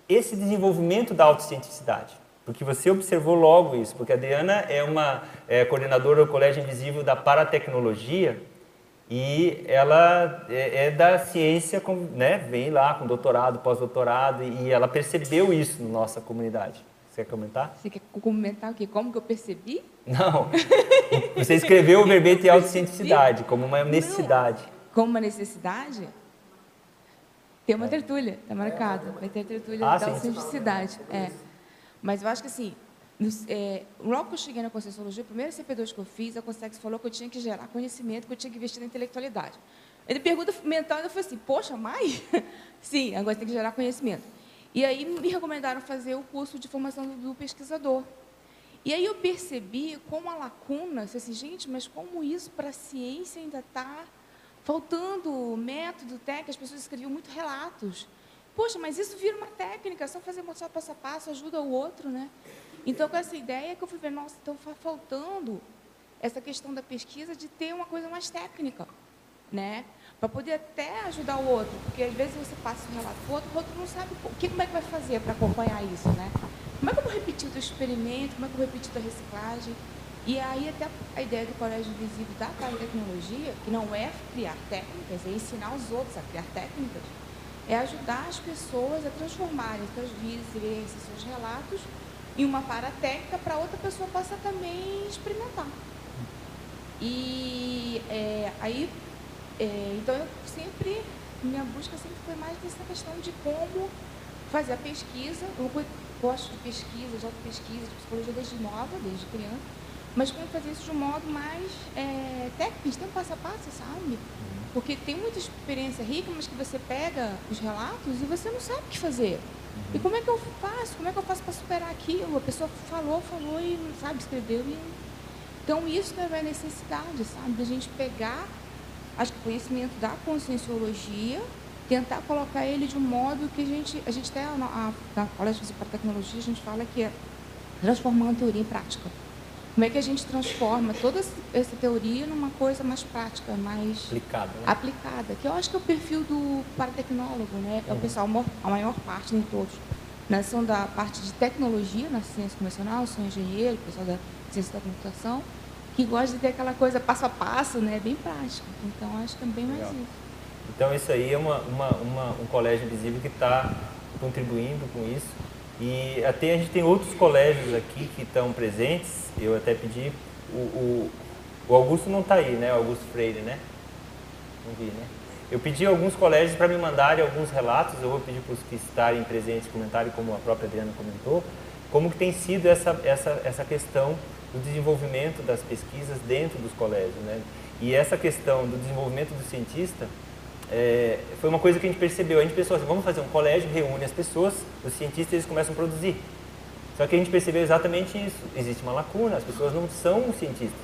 Speaker 1: esse desenvolvimento da autocientificidade. Porque você observou logo isso, porque a Adriana é uma é, coordenadora do Colégio Invisível da Paratecnologia e ela é, é da ciência, com, né, vem lá com doutorado, pós-doutorado, e ela percebeu isso na nossa comunidade. Você quer comentar?
Speaker 13: Você quer comentar o quê? Como que eu percebi?
Speaker 1: Não. Você escreveu o verbete autocientificidade como uma necessidade. Não.
Speaker 13: Como uma necessidade? Tem uma tertúlia, está marcado. Vai ter tertúlia ah, da autocientificidade. É. Mas eu acho que assim, é, logo que eu cheguei na Conscienciologia, o primeiro CP2 que eu fiz, a Consex falou que eu tinha que gerar conhecimento, que eu tinha que investir na intelectualidade. Ele pergunta mental, eu falei assim, poxa, mais? Sim, agora tem que gerar conhecimento. E aí me recomendaram fazer o curso de formação do pesquisador. E aí eu percebi como a lacuna, assim, gente, mas como isso para a ciência ainda está faltando método, técnica, as pessoas escreviam muito relatos. Poxa, mas isso vira uma técnica, só fazer mostrar passo a passo, ajuda o outro, né? Então, com essa ideia que eu fui ver, nossa, então está faltando essa questão da pesquisa de ter uma coisa mais técnica, né? para poder até ajudar o outro, porque às vezes você passa um relato para o outro, o outro não sabe o que, como é que vai fazer para acompanhar isso, né? Como é que eu vou repetir o experimento, como é que eu vou repetir a reciclagem? E aí até a ideia do Colégio Invisível da Tecnologia, que não é criar técnicas, é ensinar os outros a criar técnicas, é ajudar as pessoas a transformarem suas vivências, seus relatos em uma paratécnica para outra pessoa possa também experimentar. E é, aí é, então, eu sempre, minha busca sempre foi mais dessa questão de como fazer a pesquisa. Eu gosto de pesquisa, de auto-pesquisa, de psicologia desde nova, desde criança, mas como fazer isso de um modo mais é, técnico, tem um passo a passo, sabe? Porque tem muita experiência rica, mas que você pega os relatos e você não sabe o que fazer. E como é que eu faço? Como é que eu faço para superar aquilo? A pessoa falou, falou e sabe, escreveu. E... Então, isso também é necessidade, sabe? Da gente pegar acho que conhecimento da conscienciologia, tentar colocar ele de um modo que a gente, a gente até na, na Colégio para Tecnologia, a gente fala que é transformando teoria em prática. Como é que a gente transforma toda essa teoria numa coisa mais prática, mais
Speaker 1: aplicada, né?
Speaker 13: aplicada que eu acho que é o perfil do paratecnólogo, né? É o uhum. pessoal, a maior parte, nem todos, né? são da parte de tecnologia na ciência convencional, são engenheiros, pessoal da ciência da computação, que gosta de ter aquela coisa passo a passo, né? Bem prático. Então, acho que é bem mais isso.
Speaker 1: Então, isso aí é uma, uma, uma um colégio invisível que está contribuindo com isso. E até a gente tem outros colégios aqui que estão presentes. Eu até pedi, o, o, o Augusto não está aí, né? O Augusto Freire, né? Não vi, né? Eu pedi alguns colégios para me mandarem alguns relatos. Eu vou pedir para os que estarem presentes comentarem, como a própria Adriana comentou, como que tem sido essa, essa, essa questão do desenvolvimento das pesquisas dentro dos colégios. Né? E essa questão do desenvolvimento do cientista é, foi uma coisa que a gente percebeu. A gente pensou assim, vamos fazer um colégio, reúne as pessoas, os cientistas eles começam a produzir. Só que a gente percebeu exatamente isso. Existe uma lacuna, as pessoas não são cientistas.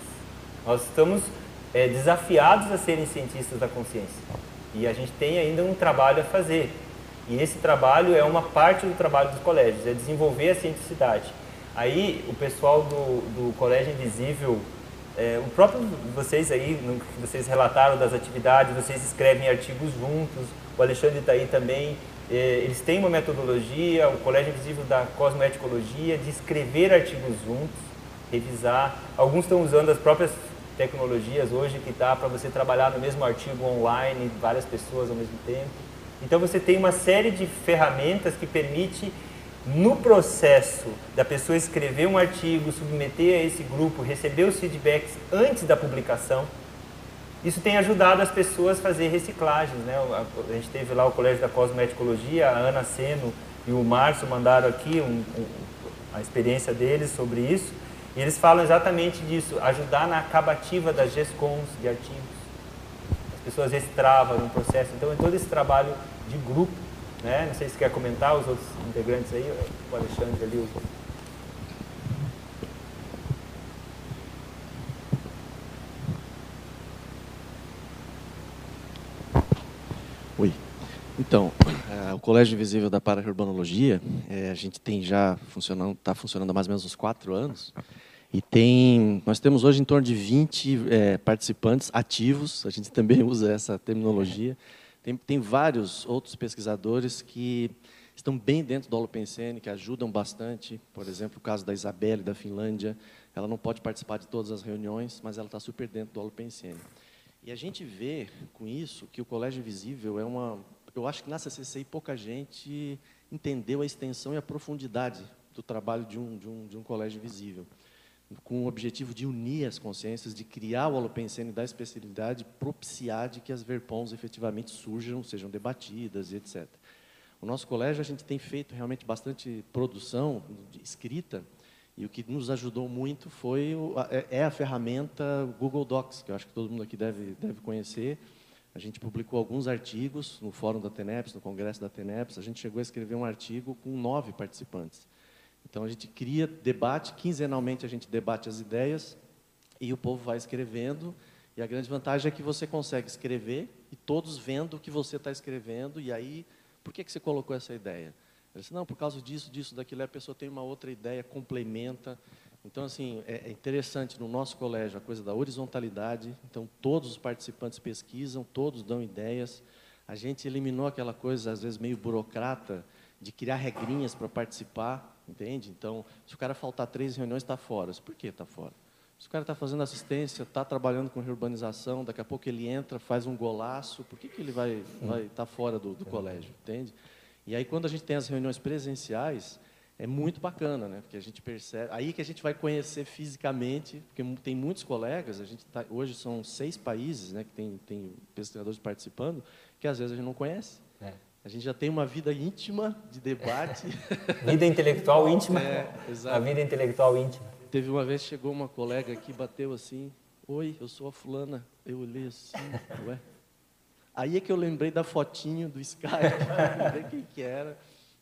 Speaker 1: Nós estamos é, desafiados a serem cientistas da consciência. E a gente tem ainda um trabalho a fazer. E esse trabalho é uma parte do trabalho dos colégios, é desenvolver a cientificidade. Aí o pessoal do, do Colégio Invisível, é, o próprio vocês aí, no, vocês relataram das atividades, vocês escrevem artigos juntos, o Alexandre está aí também, é, eles têm uma metodologia, o Colégio Invisível da Cosmoeticologia, de escrever artigos juntos. revisar. Alguns estão usando as próprias tecnologias hoje que dá para você trabalhar no mesmo artigo online, várias pessoas ao mesmo tempo. Então você tem uma série de ferramentas que permite no processo da pessoa escrever um artigo, submeter a esse grupo, receber os feedbacks antes da publicação, isso tem ajudado as pessoas a fazer reciclagens. Né? A gente teve lá o Colégio da Cosmeticologia, a Ana Seno e o Márcio mandaram aqui um, um, a experiência deles sobre isso. E eles falam exatamente disso, ajudar na acabativa das GESCONs de artigos. As pessoas extravam no processo. Então, é todo esse trabalho de grupo. Né? Não sei se quer comentar os outros integrantes aí, o Alexandre ali, o
Speaker 14: Oi. Então, é, o Colégio Invisível da Paraurbanologia, é, a gente tem já funcionando, está funcionando há mais ou menos uns quatro anos. E tem, nós temos hoje em torno de 20 é, participantes ativos, a gente também usa essa terminologia. Tem, tem vários outros pesquisadores que estão bem dentro do Holopensene, que ajudam bastante. Por exemplo, o caso da Isabelle, da Finlândia. Ela não pode participar de todas as reuniões, mas ela está super dentro do Holopensene. E a gente vê com isso que o Colégio Invisível é uma. Eu acho que na CCCI pouca gente entendeu a extensão e a profundidade do trabalho de um, de um, de um colégio invisível, com o objetivo de unir as consciências, de criar o Holopensene da especialidade, propiciar de que as verpons efetivamente surjam, sejam debatidas e etc. O nosso colégio, a gente tem feito realmente bastante produção de escrita, e o que nos ajudou muito foi é, é a ferramenta Google Docs, que eu acho que todo mundo aqui deve, deve conhecer. A gente publicou alguns artigos no fórum da TENEPS, no congresso da TENEPS. A gente chegou a escrever um artigo com nove participantes. Então, a gente cria debate, quinzenalmente a gente debate as ideias e o povo vai escrevendo. E a grande vantagem é que você consegue escrever e todos vendo o que você está escrevendo. E aí, por que, que você colocou essa ideia? Ele disse, não, por causa disso, disso, daquilo, a pessoa tem uma outra ideia, complementa. Então, assim, é, é interessante no nosso colégio a coisa da horizontalidade. Então, todos os participantes pesquisam, todos dão ideias. A gente eliminou aquela coisa, às vezes, meio burocrata, de criar regrinhas para participar, entende? Então, se o cara faltar três reuniões, está fora. Por que está fora? Se o cara está fazendo assistência, está trabalhando com reurbanização, daqui a pouco ele entra, faz um golaço, por que, que ele vai estar vai tá fora do, do colégio, entende? E aí, quando a gente tem as reuniões presenciais, é muito bacana, né? Porque a gente percebe. Aí que a gente vai conhecer fisicamente, porque tem muitos colegas, a gente tá, hoje são seis países né, que tem, tem pesquisadores participando, que às vezes a gente não conhece. É. A gente já tem uma vida íntima de debate.
Speaker 1: vida intelectual íntima. É, exato. A vida intelectual íntima.
Speaker 14: Teve uma vez chegou uma colega aqui, bateu assim: Oi, eu sou a fulana. Eu olhei assim, ué. Aí é que eu lembrei da fotinho do Skype, ver quem que era.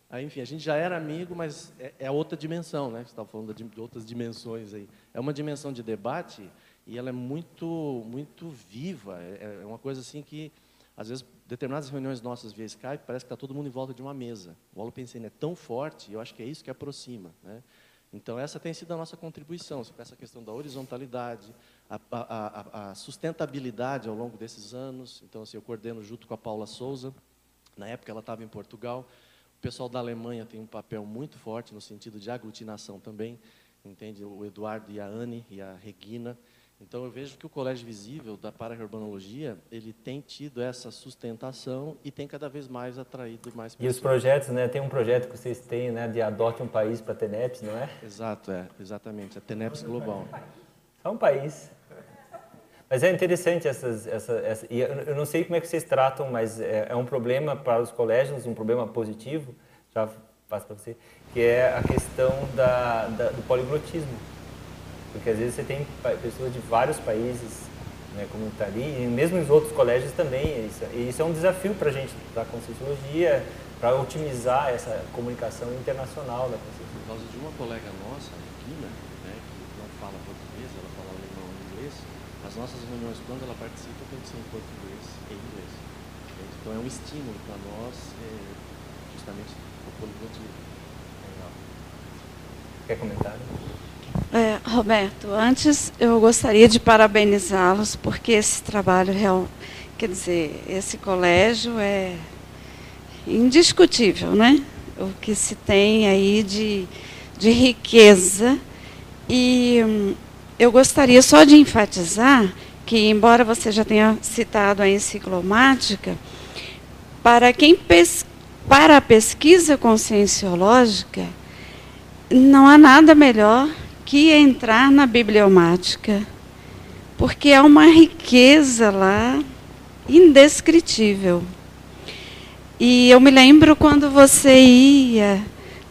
Speaker 14: Aí, enfim, a gente já era amigo, mas é, é outra dimensão, né? Você estava falando de, de, outras dimensões aí. É uma dimensão de debate e ela é muito, muito viva. É, é uma coisa assim que, às vezes, determinadas reuniões nossas via Skype, parece que está todo mundo em volta de uma mesa. O Holopensene é tão forte, eu acho que é isso que aproxima, né? Então, essa tem sido a nossa contribuição, essa questão da horizontalidade, a, a, a, sustentabilidade ao longo desses anos. Então, assim, eu coordeno junto com a Paula Souza. Na época, ela estava em Portugal. O pessoal da Alemanha tem um papel muito forte no sentido de aglutinação também. Entende? O Eduardo e a Anne e a Regina. Então, eu vejo que o Colégio Visível da Paraurbanologia, ele tem tido essa sustentação e tem cada vez mais atraído mais
Speaker 1: pessoas. E os projetos, né? Tem um projeto que vocês têm, né? De adote um país para a TENEPS, não é?
Speaker 14: Exato, é. Exatamente. A TENEPS Global.
Speaker 1: Só um país. Mas é interessante essas, essa, essa, e eu não sei como é que vocês tratam, mas é, é um problema para os colégios, um problema positivo, já passo para você, que é a questão da, da, do poliglotismo. Porque às vezes você tem pessoas de vários países, né, como está ali, e mesmo nos outros colégios também, isso, e isso é um desafio para a gente, para a Conscienciologia, para otimizar essa comunicação internacional da Conscienciologia.
Speaker 14: Por causa de uma colega nossa, a Regina, né, que não fala português, ela fala alemão e inglês, as nossas reuniões, quando ela participa, tem que ser em português e inglês. Então é um estímulo para nós, é, justamente, o poliglotismo.
Speaker 1: Quer comentar?
Speaker 15: É, Roberto, antes eu gostaria de parabenizá-los, porque esse trabalho real, quer dizer, esse colégio é indiscutível, né? O que se tem aí de, de riqueza E hum, eu gostaria só de enfatizar que, embora você já tenha citado a enciclomática, para quem para a pesquisa conscienciológica, não há nada melhor que entrar na bibliomática, porque há uma riqueza lá indescritível. E eu me lembro quando você ia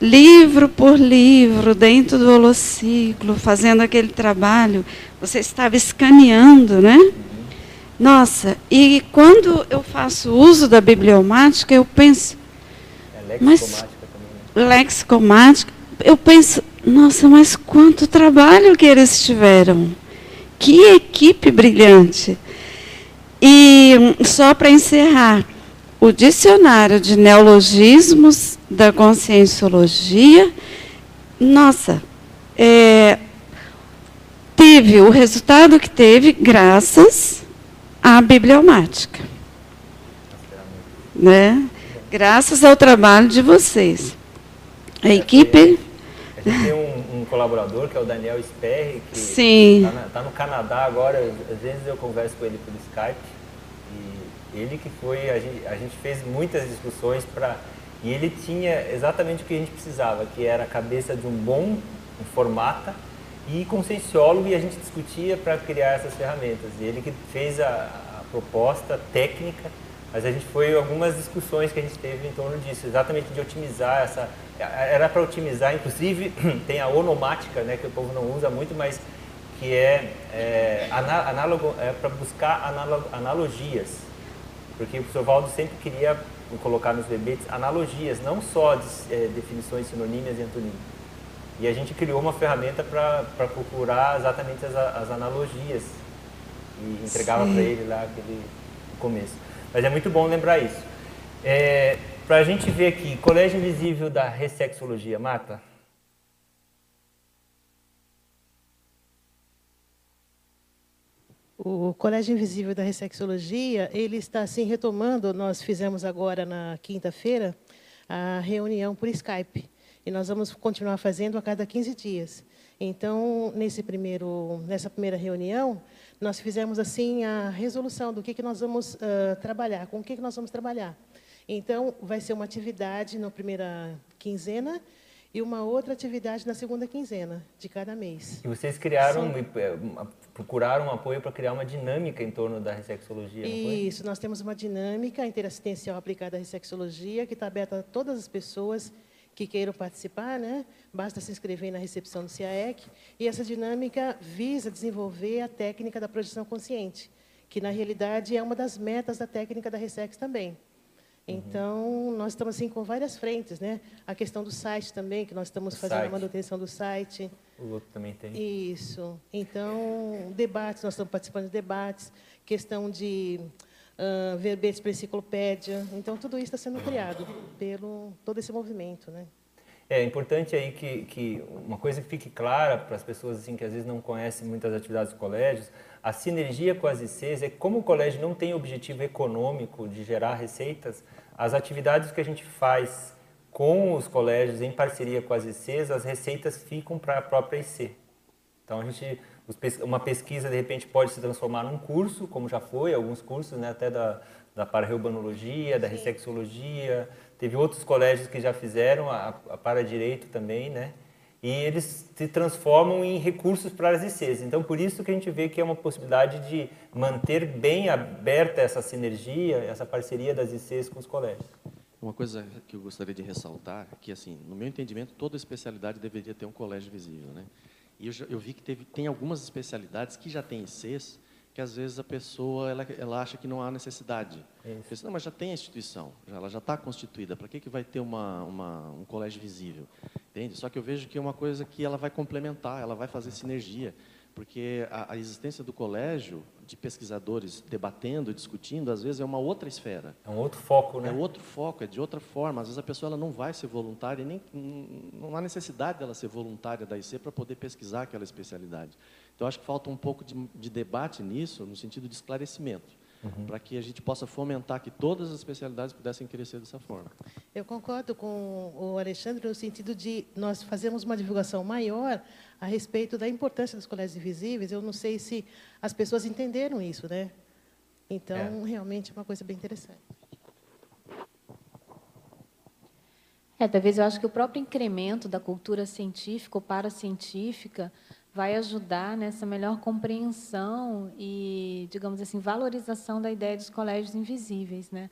Speaker 15: livro por livro dentro do holociclo, fazendo aquele trabalho, você estava escaneando, né? Nossa, e quando eu faço uso da bibliomática, eu penso, é mas também, né? lexicomática, eu penso, nossa, mas quanto trabalho que eles tiveram. Que equipe brilhante. E só para encerrar, o dicionário de neologismos da conscienciologia, nossa, é, teve o resultado que teve graças à bibliomática. Né? Graças ao trabalho de vocês. A equipe.
Speaker 1: Gente tem um, um colaborador que é o Daniel Sperry, que está tá no Canadá agora. Às vezes eu converso com ele por Skype. E ele que foi, a gente, a gente fez muitas discussões para. E ele tinha exatamente o que a gente precisava, que era a cabeça de um bom informata e conscienciólogo, e a gente discutia para criar essas ferramentas. E ele que fez a, a proposta técnica mas a gente foi algumas discussões que a gente teve em torno disso, exatamente de otimizar essa. Era para otimizar, inclusive tem a onomática, né, que o povo não usa muito, mas que é, é análogo, é para buscar analogias. Porque o professor Valdo sempre queria colocar nos verbetes analogias, não só de, é, definições sinonímias e antonímicas. E a gente criou uma ferramenta para procurar exatamente as, as analogias e entregava para ele lá aquele começo. Mas é muito bom lembrar isso. É, Para a gente ver aqui, Colégio Invisível da Ressexologia. Marta?
Speaker 10: O Colégio Invisível da Ressexologia, ele está assim retomando, nós fizemos agora na quinta-feira a reunião por Skype. E nós vamos continuar fazendo a cada 15 dias. Então, nesse primeiro, nessa primeira reunião, nós fizemos assim a resolução do que, que nós vamos uh, trabalhar, com o que, que nós vamos trabalhar. Então, vai ser uma atividade na primeira quinzena e uma outra atividade na segunda quinzena de cada mês.
Speaker 1: E vocês criaram. Eh, procuraram um apoio para criar uma dinâmica em torno da ressexologia,
Speaker 10: Isso, nós temos uma dinâmica interassistencial aplicada à ressexologia que está aberta a todas as pessoas que queiram participar, né? basta se inscrever na recepção do CIAEC. E essa dinâmica visa desenvolver a técnica da projeção consciente, que, na realidade, é uma das metas da técnica da RESEX também. Uhum. Então, nós estamos assim com várias frentes, né? A questão do site também, que nós estamos o fazendo site. a manutenção do site.
Speaker 1: O outro também tem.
Speaker 10: Isso. Então, debates, nós estamos participando de debates, questão de verbetes para enciclopédia. Então, tudo isso está sendo criado pelo todo esse movimento. Né?
Speaker 1: É importante aí que, que uma coisa que fique clara para as pessoas assim, que às vezes não conhecem muitas atividades dos colégios, a sinergia com as ICs é que como o colégio não tem objetivo econômico de gerar receitas, as atividades que a gente faz com os colégios em parceria com as ICs, as receitas ficam para a própria IC. Então a gente uma pesquisa, de repente, pode se transformar num curso, como já foi, alguns cursos, né, até da, da para-reubanologia, da ressexologia. Teve outros colégios que já fizeram, a, a para-direito também, né? E eles se transformam em recursos para as ICs. Então, por isso que a gente vê que é uma possibilidade de manter bem aberta essa sinergia, essa parceria das ICs com os colégios.
Speaker 14: Uma coisa que eu gostaria de ressaltar é que, assim, no meu entendimento, toda especialidade deveria ter um colégio visível, né? E eu, eu vi que teve, tem algumas especialidades que já têm ICs, que às vezes a pessoa ela, ela acha que não há necessidade. Pensa, não, mas já tem a instituição, ela já está constituída, para que, que vai ter uma, uma, um colégio visível? Entende? Só que eu vejo que é uma coisa que ela vai complementar, ela vai fazer sinergia porque a, a, existência do colégio de pesquisadores debatendo, discutindo, às vezes é uma outra esfera.
Speaker 1: É um outro foco, né?
Speaker 14: É outro foco, é de outra forma. Às vezes a pessoa ela não vai ser voluntária e nem não há necessidade dela ser voluntária da IC para poder pesquisar aquela especialidade. Então acho que falta um pouco de, de debate nisso, no sentido de esclarecimento. uhum. para que a gente possa fomentar que todas as especialidades pudessem crescer dessa forma.
Speaker 10: Eu concordo com o Alexandre no sentido de nós fazermos uma divulgação maior a respeito da importância dos colégios invisíveis. Eu não sei se as pessoas entenderam isso, né? Então, é. realmente é uma coisa bem interessante.
Speaker 11: É, talvez eu acho que o próprio incremento da cultura científica ou paracientífica vai ajudar nessa melhor compreensão e, digamos assim, valorização da ideia dos colégios invisíveis, né?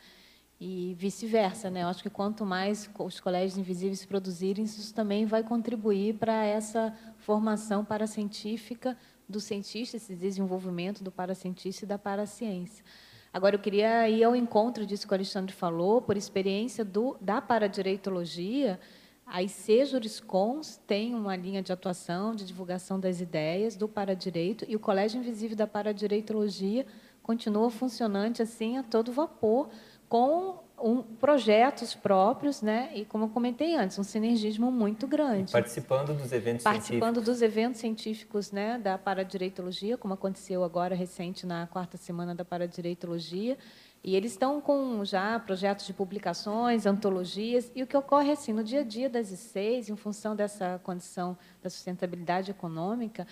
Speaker 11: E vice-versa, né? Eu acho que quanto mais os colégios invisíveis produzirem, isso também vai contribuir para essa formação paracientífica do cientista, esse desenvolvimento do paracientista e da paraciência. Agora, eu queria ir ao encontro disso que o Alexandre falou, por experiência do, da paradireitologia, a IC Juriscons tem uma linha de atuação, de divulgação das ideias do paradireito, e o Colégio Invisível da Paradireitologia continua funcionante assim a todo vapor, com um, projetos próprios, né? E como eu comentei antes, um sinergismo muito grande.
Speaker 1: Participando dos eventos
Speaker 11: participando científicos. dos eventos científicos, né? Da paradireitologia, como aconteceu agora recente na quarta semana da paradireitologia. E eles estão com já projetos de publicações, antologias, e o que ocorre assim no dia a dia das ICES, em função dessa condição da sustentabilidade econômica,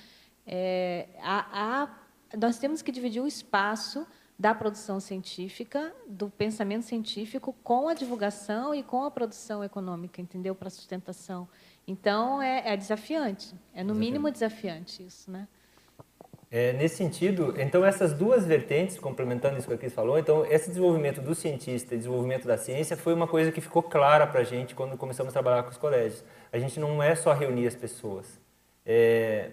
Speaker 11: é, a, a, nós temos que dividir o espaço da produção científica, do pensamento científico, com a divulgação e com a produção econômica, entendeu? Para sustentação. Então, é, é desafiante, é no mínimo desafiante isso, né?
Speaker 1: É, nesse sentido, então essas duas vertentes, complementando isso que a Cris falou, então esse desenvolvimento do cientista e desenvolvimento da ciência foi uma coisa que ficou clara para a gente quando começamos a trabalhar com os colégios. A gente não é só reunir as pessoas. É,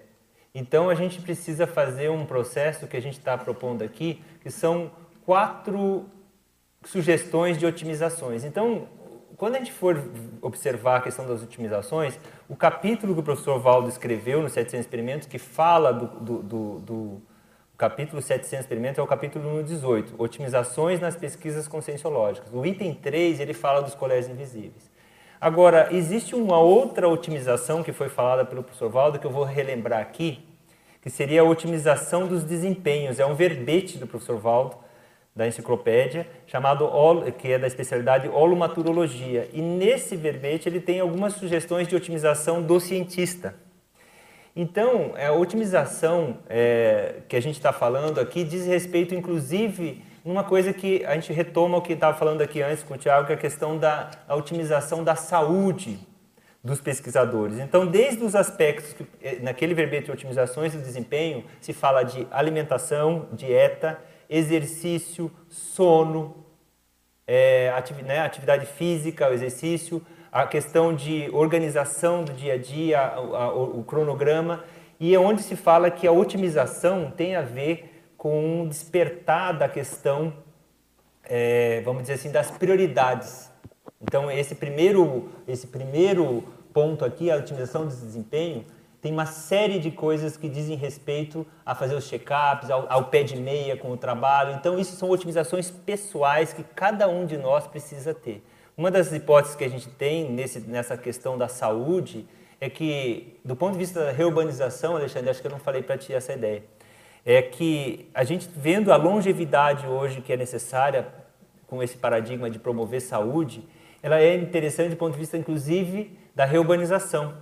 Speaker 1: então a gente precisa fazer um processo que a gente está propondo aqui, que são quatro sugestões de otimizações. Então, quando a gente for observar a questão das otimizações, o capítulo que o professor Valdo escreveu no 700 experimentos, que fala do, do, do, do capítulo 700 experimentos, é o capítulo número 18, otimizações nas pesquisas conscienciológicas. O item 3, ele fala dos colégios invisíveis. Agora, existe uma outra otimização que foi falada pelo professor Valdo, que eu vou relembrar aqui, que seria a otimização dos desempenhos. É um verbete do professor Valdo, da enciclopédia, chamado que é da especialidade holomaturologia. E nesse verbete ele tem algumas sugestões de otimização do cientista. Então, a otimização é, que a gente está falando aqui diz respeito, inclusive, numa coisa que a gente retoma o que estava falando aqui antes com o Tiago, que é a questão da a otimização da saúde dos pesquisadores. Então, desde os aspectos, que, eh, naquele verbete de otimizações do desempenho, se fala de alimentação, dieta, exercício, sono, é, né, atividade física, o exercício, a questão de organização do dia a dia, a, a, o, cronograma, e é onde se fala que a otimização tem a ver com um despertar da questão, é, vamos dizer assim, das prioridades. Então, esse primeiro, esse primeiro ponto aqui, a otimização do desempenho, tem uma série de coisas que dizem respeito a fazer os check-ups, ao, ao, pé de meia com o trabalho. Então, isso são otimizações pessoais que cada um de nós precisa ter. Uma das hipóteses que a gente tem nesse, nessa questão da saúde é que, do ponto de vista da reurbanização, Alexandre, acho que eu não falei para ti essa ideia, é que a gente vendo a longevidade hoje que é necessária com esse paradigma de promover saúde, ela é interessante do ponto de vista, inclusive, da reurbanização.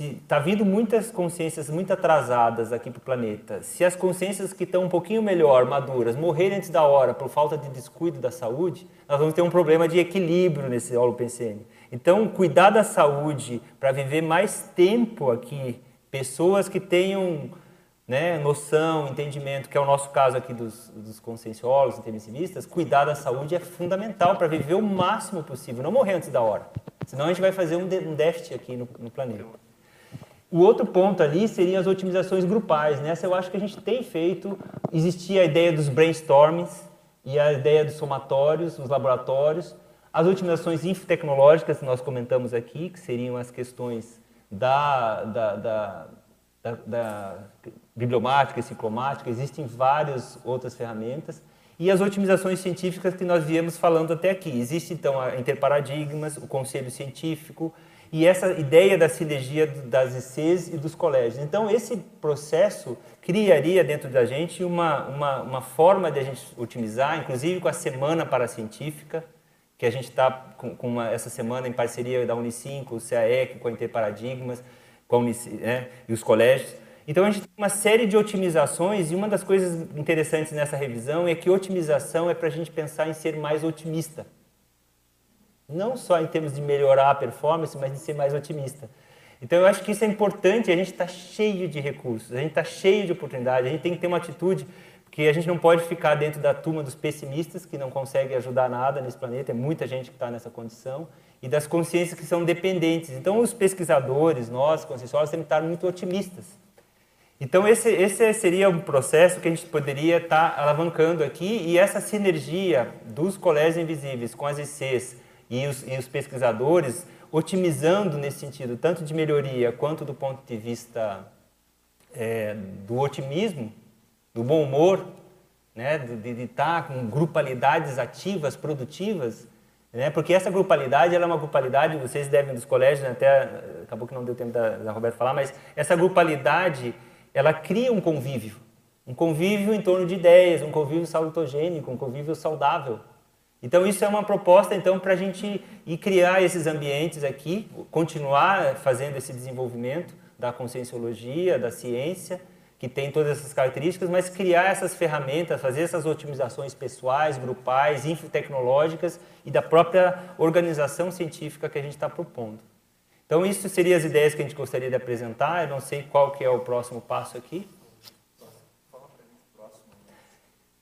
Speaker 1: Está vindo muitas consciências muito atrasadas aqui para o planeta, se as consciências que estão um pouquinho melhor, maduras, morrerem antes da hora por falta de descuido da saúde, nós vamos ter um problema de equilíbrio nesse holopensene. Então, cuidar da saúde para viver mais tempo aqui, pessoas que tenham né, noção, entendimento, que é o nosso caso aqui dos, dos conscienciólogos, intermissivistas, cuidar da saúde é fundamental para viver o máximo possível, não morrer antes da hora. Senão a gente vai fazer um, déficit aqui no, no, planeta. O outro ponto ali seriam as otimizações grupais. Nessa eu acho que a gente tem feito, existia a ideia dos brainstormings e a ideia dos somatórios, os laboratórios, as otimizações infotecnológicas nós comentamos aqui, que seriam as questões da, da, da, da, da bibliomática e ciclomática, existem várias outras ferramentas. E as otimizações científicas que nós viemos falando até aqui. Existe, então, a Interparadigmas, o Conselho Científico, e essa ideia da sinergia das ICs e dos colégios. Então, esse processo criaria dentro da gente uma, uma, uma forma de a gente otimizar, inclusive com a Semana Paracientífica, que a gente está com, com uma, essa semana em parceria da Unicinco, o CAEC, com a Interparadigmas, com a né, e os colégios. Então, a gente tem uma série de otimizações, e uma das coisas interessantes nessa revisão é que otimização é para a gente pensar em ser mais otimista não só em termos de melhorar a performance, mas de ser mais otimista. Então eu acho que isso é importante, a gente está cheio de recursos, a gente está cheio de oportunidades, a gente tem que ter uma atitude, porque a gente não pode ficar dentro da turma dos pessimistas, que não conseguem ajudar nada nesse planeta, é muita gente que está nessa condição, e das consciências que são dependentes. Então os pesquisadores, nós, conscienciólogos, temos que estar muito otimistas. Então esse, esse seria um processo que a gente poderia estar tá alavancando aqui, e essa sinergia dos colégios invisíveis com as ICs, e os, e os pesquisadores otimizando nesse sentido, tanto de melhoria quanto do ponto de vista é, do otimismo, do bom humor, né, de, estar tá com grupalidades ativas, produtivas, né, porque essa grupalidade ela é uma grupalidade, vocês devem dos colégios, né, até acabou que não deu tempo da, da Roberta falar, mas essa grupalidade ela cria um convívio, um convívio em torno de ideias, um convívio salutogênico, um convívio saudável. Então isso é uma proposta então para a gente ir criar esses ambientes aqui, continuar fazendo esse desenvolvimento da conscienciologia, da ciência, que tem todas essas características, mas criar essas ferramentas, fazer essas otimizações pessoais, grupais, infotecnológicas e da própria organização científica que a gente está propondo. Então isso seriam as ideias que a gente gostaria de apresentar. Eu não sei qual que é o próximo passo aqui.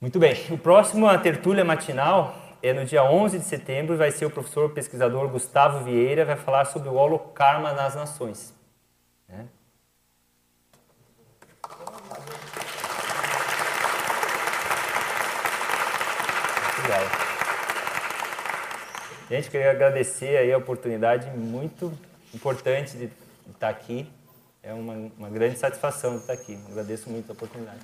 Speaker 1: Muito bem. O próximo a tertúlia matinal é no dia 11 de setembro e vai ser o professor pesquisador Gustavo Vieira, vai falar sobre o holocarma nas nações. Né? Obrigado. Gente, queria agradecer aí a oportunidade muito importante de estar aqui. É uma, uma grande satisfação de estar aqui. Agradeço muito a oportunidade.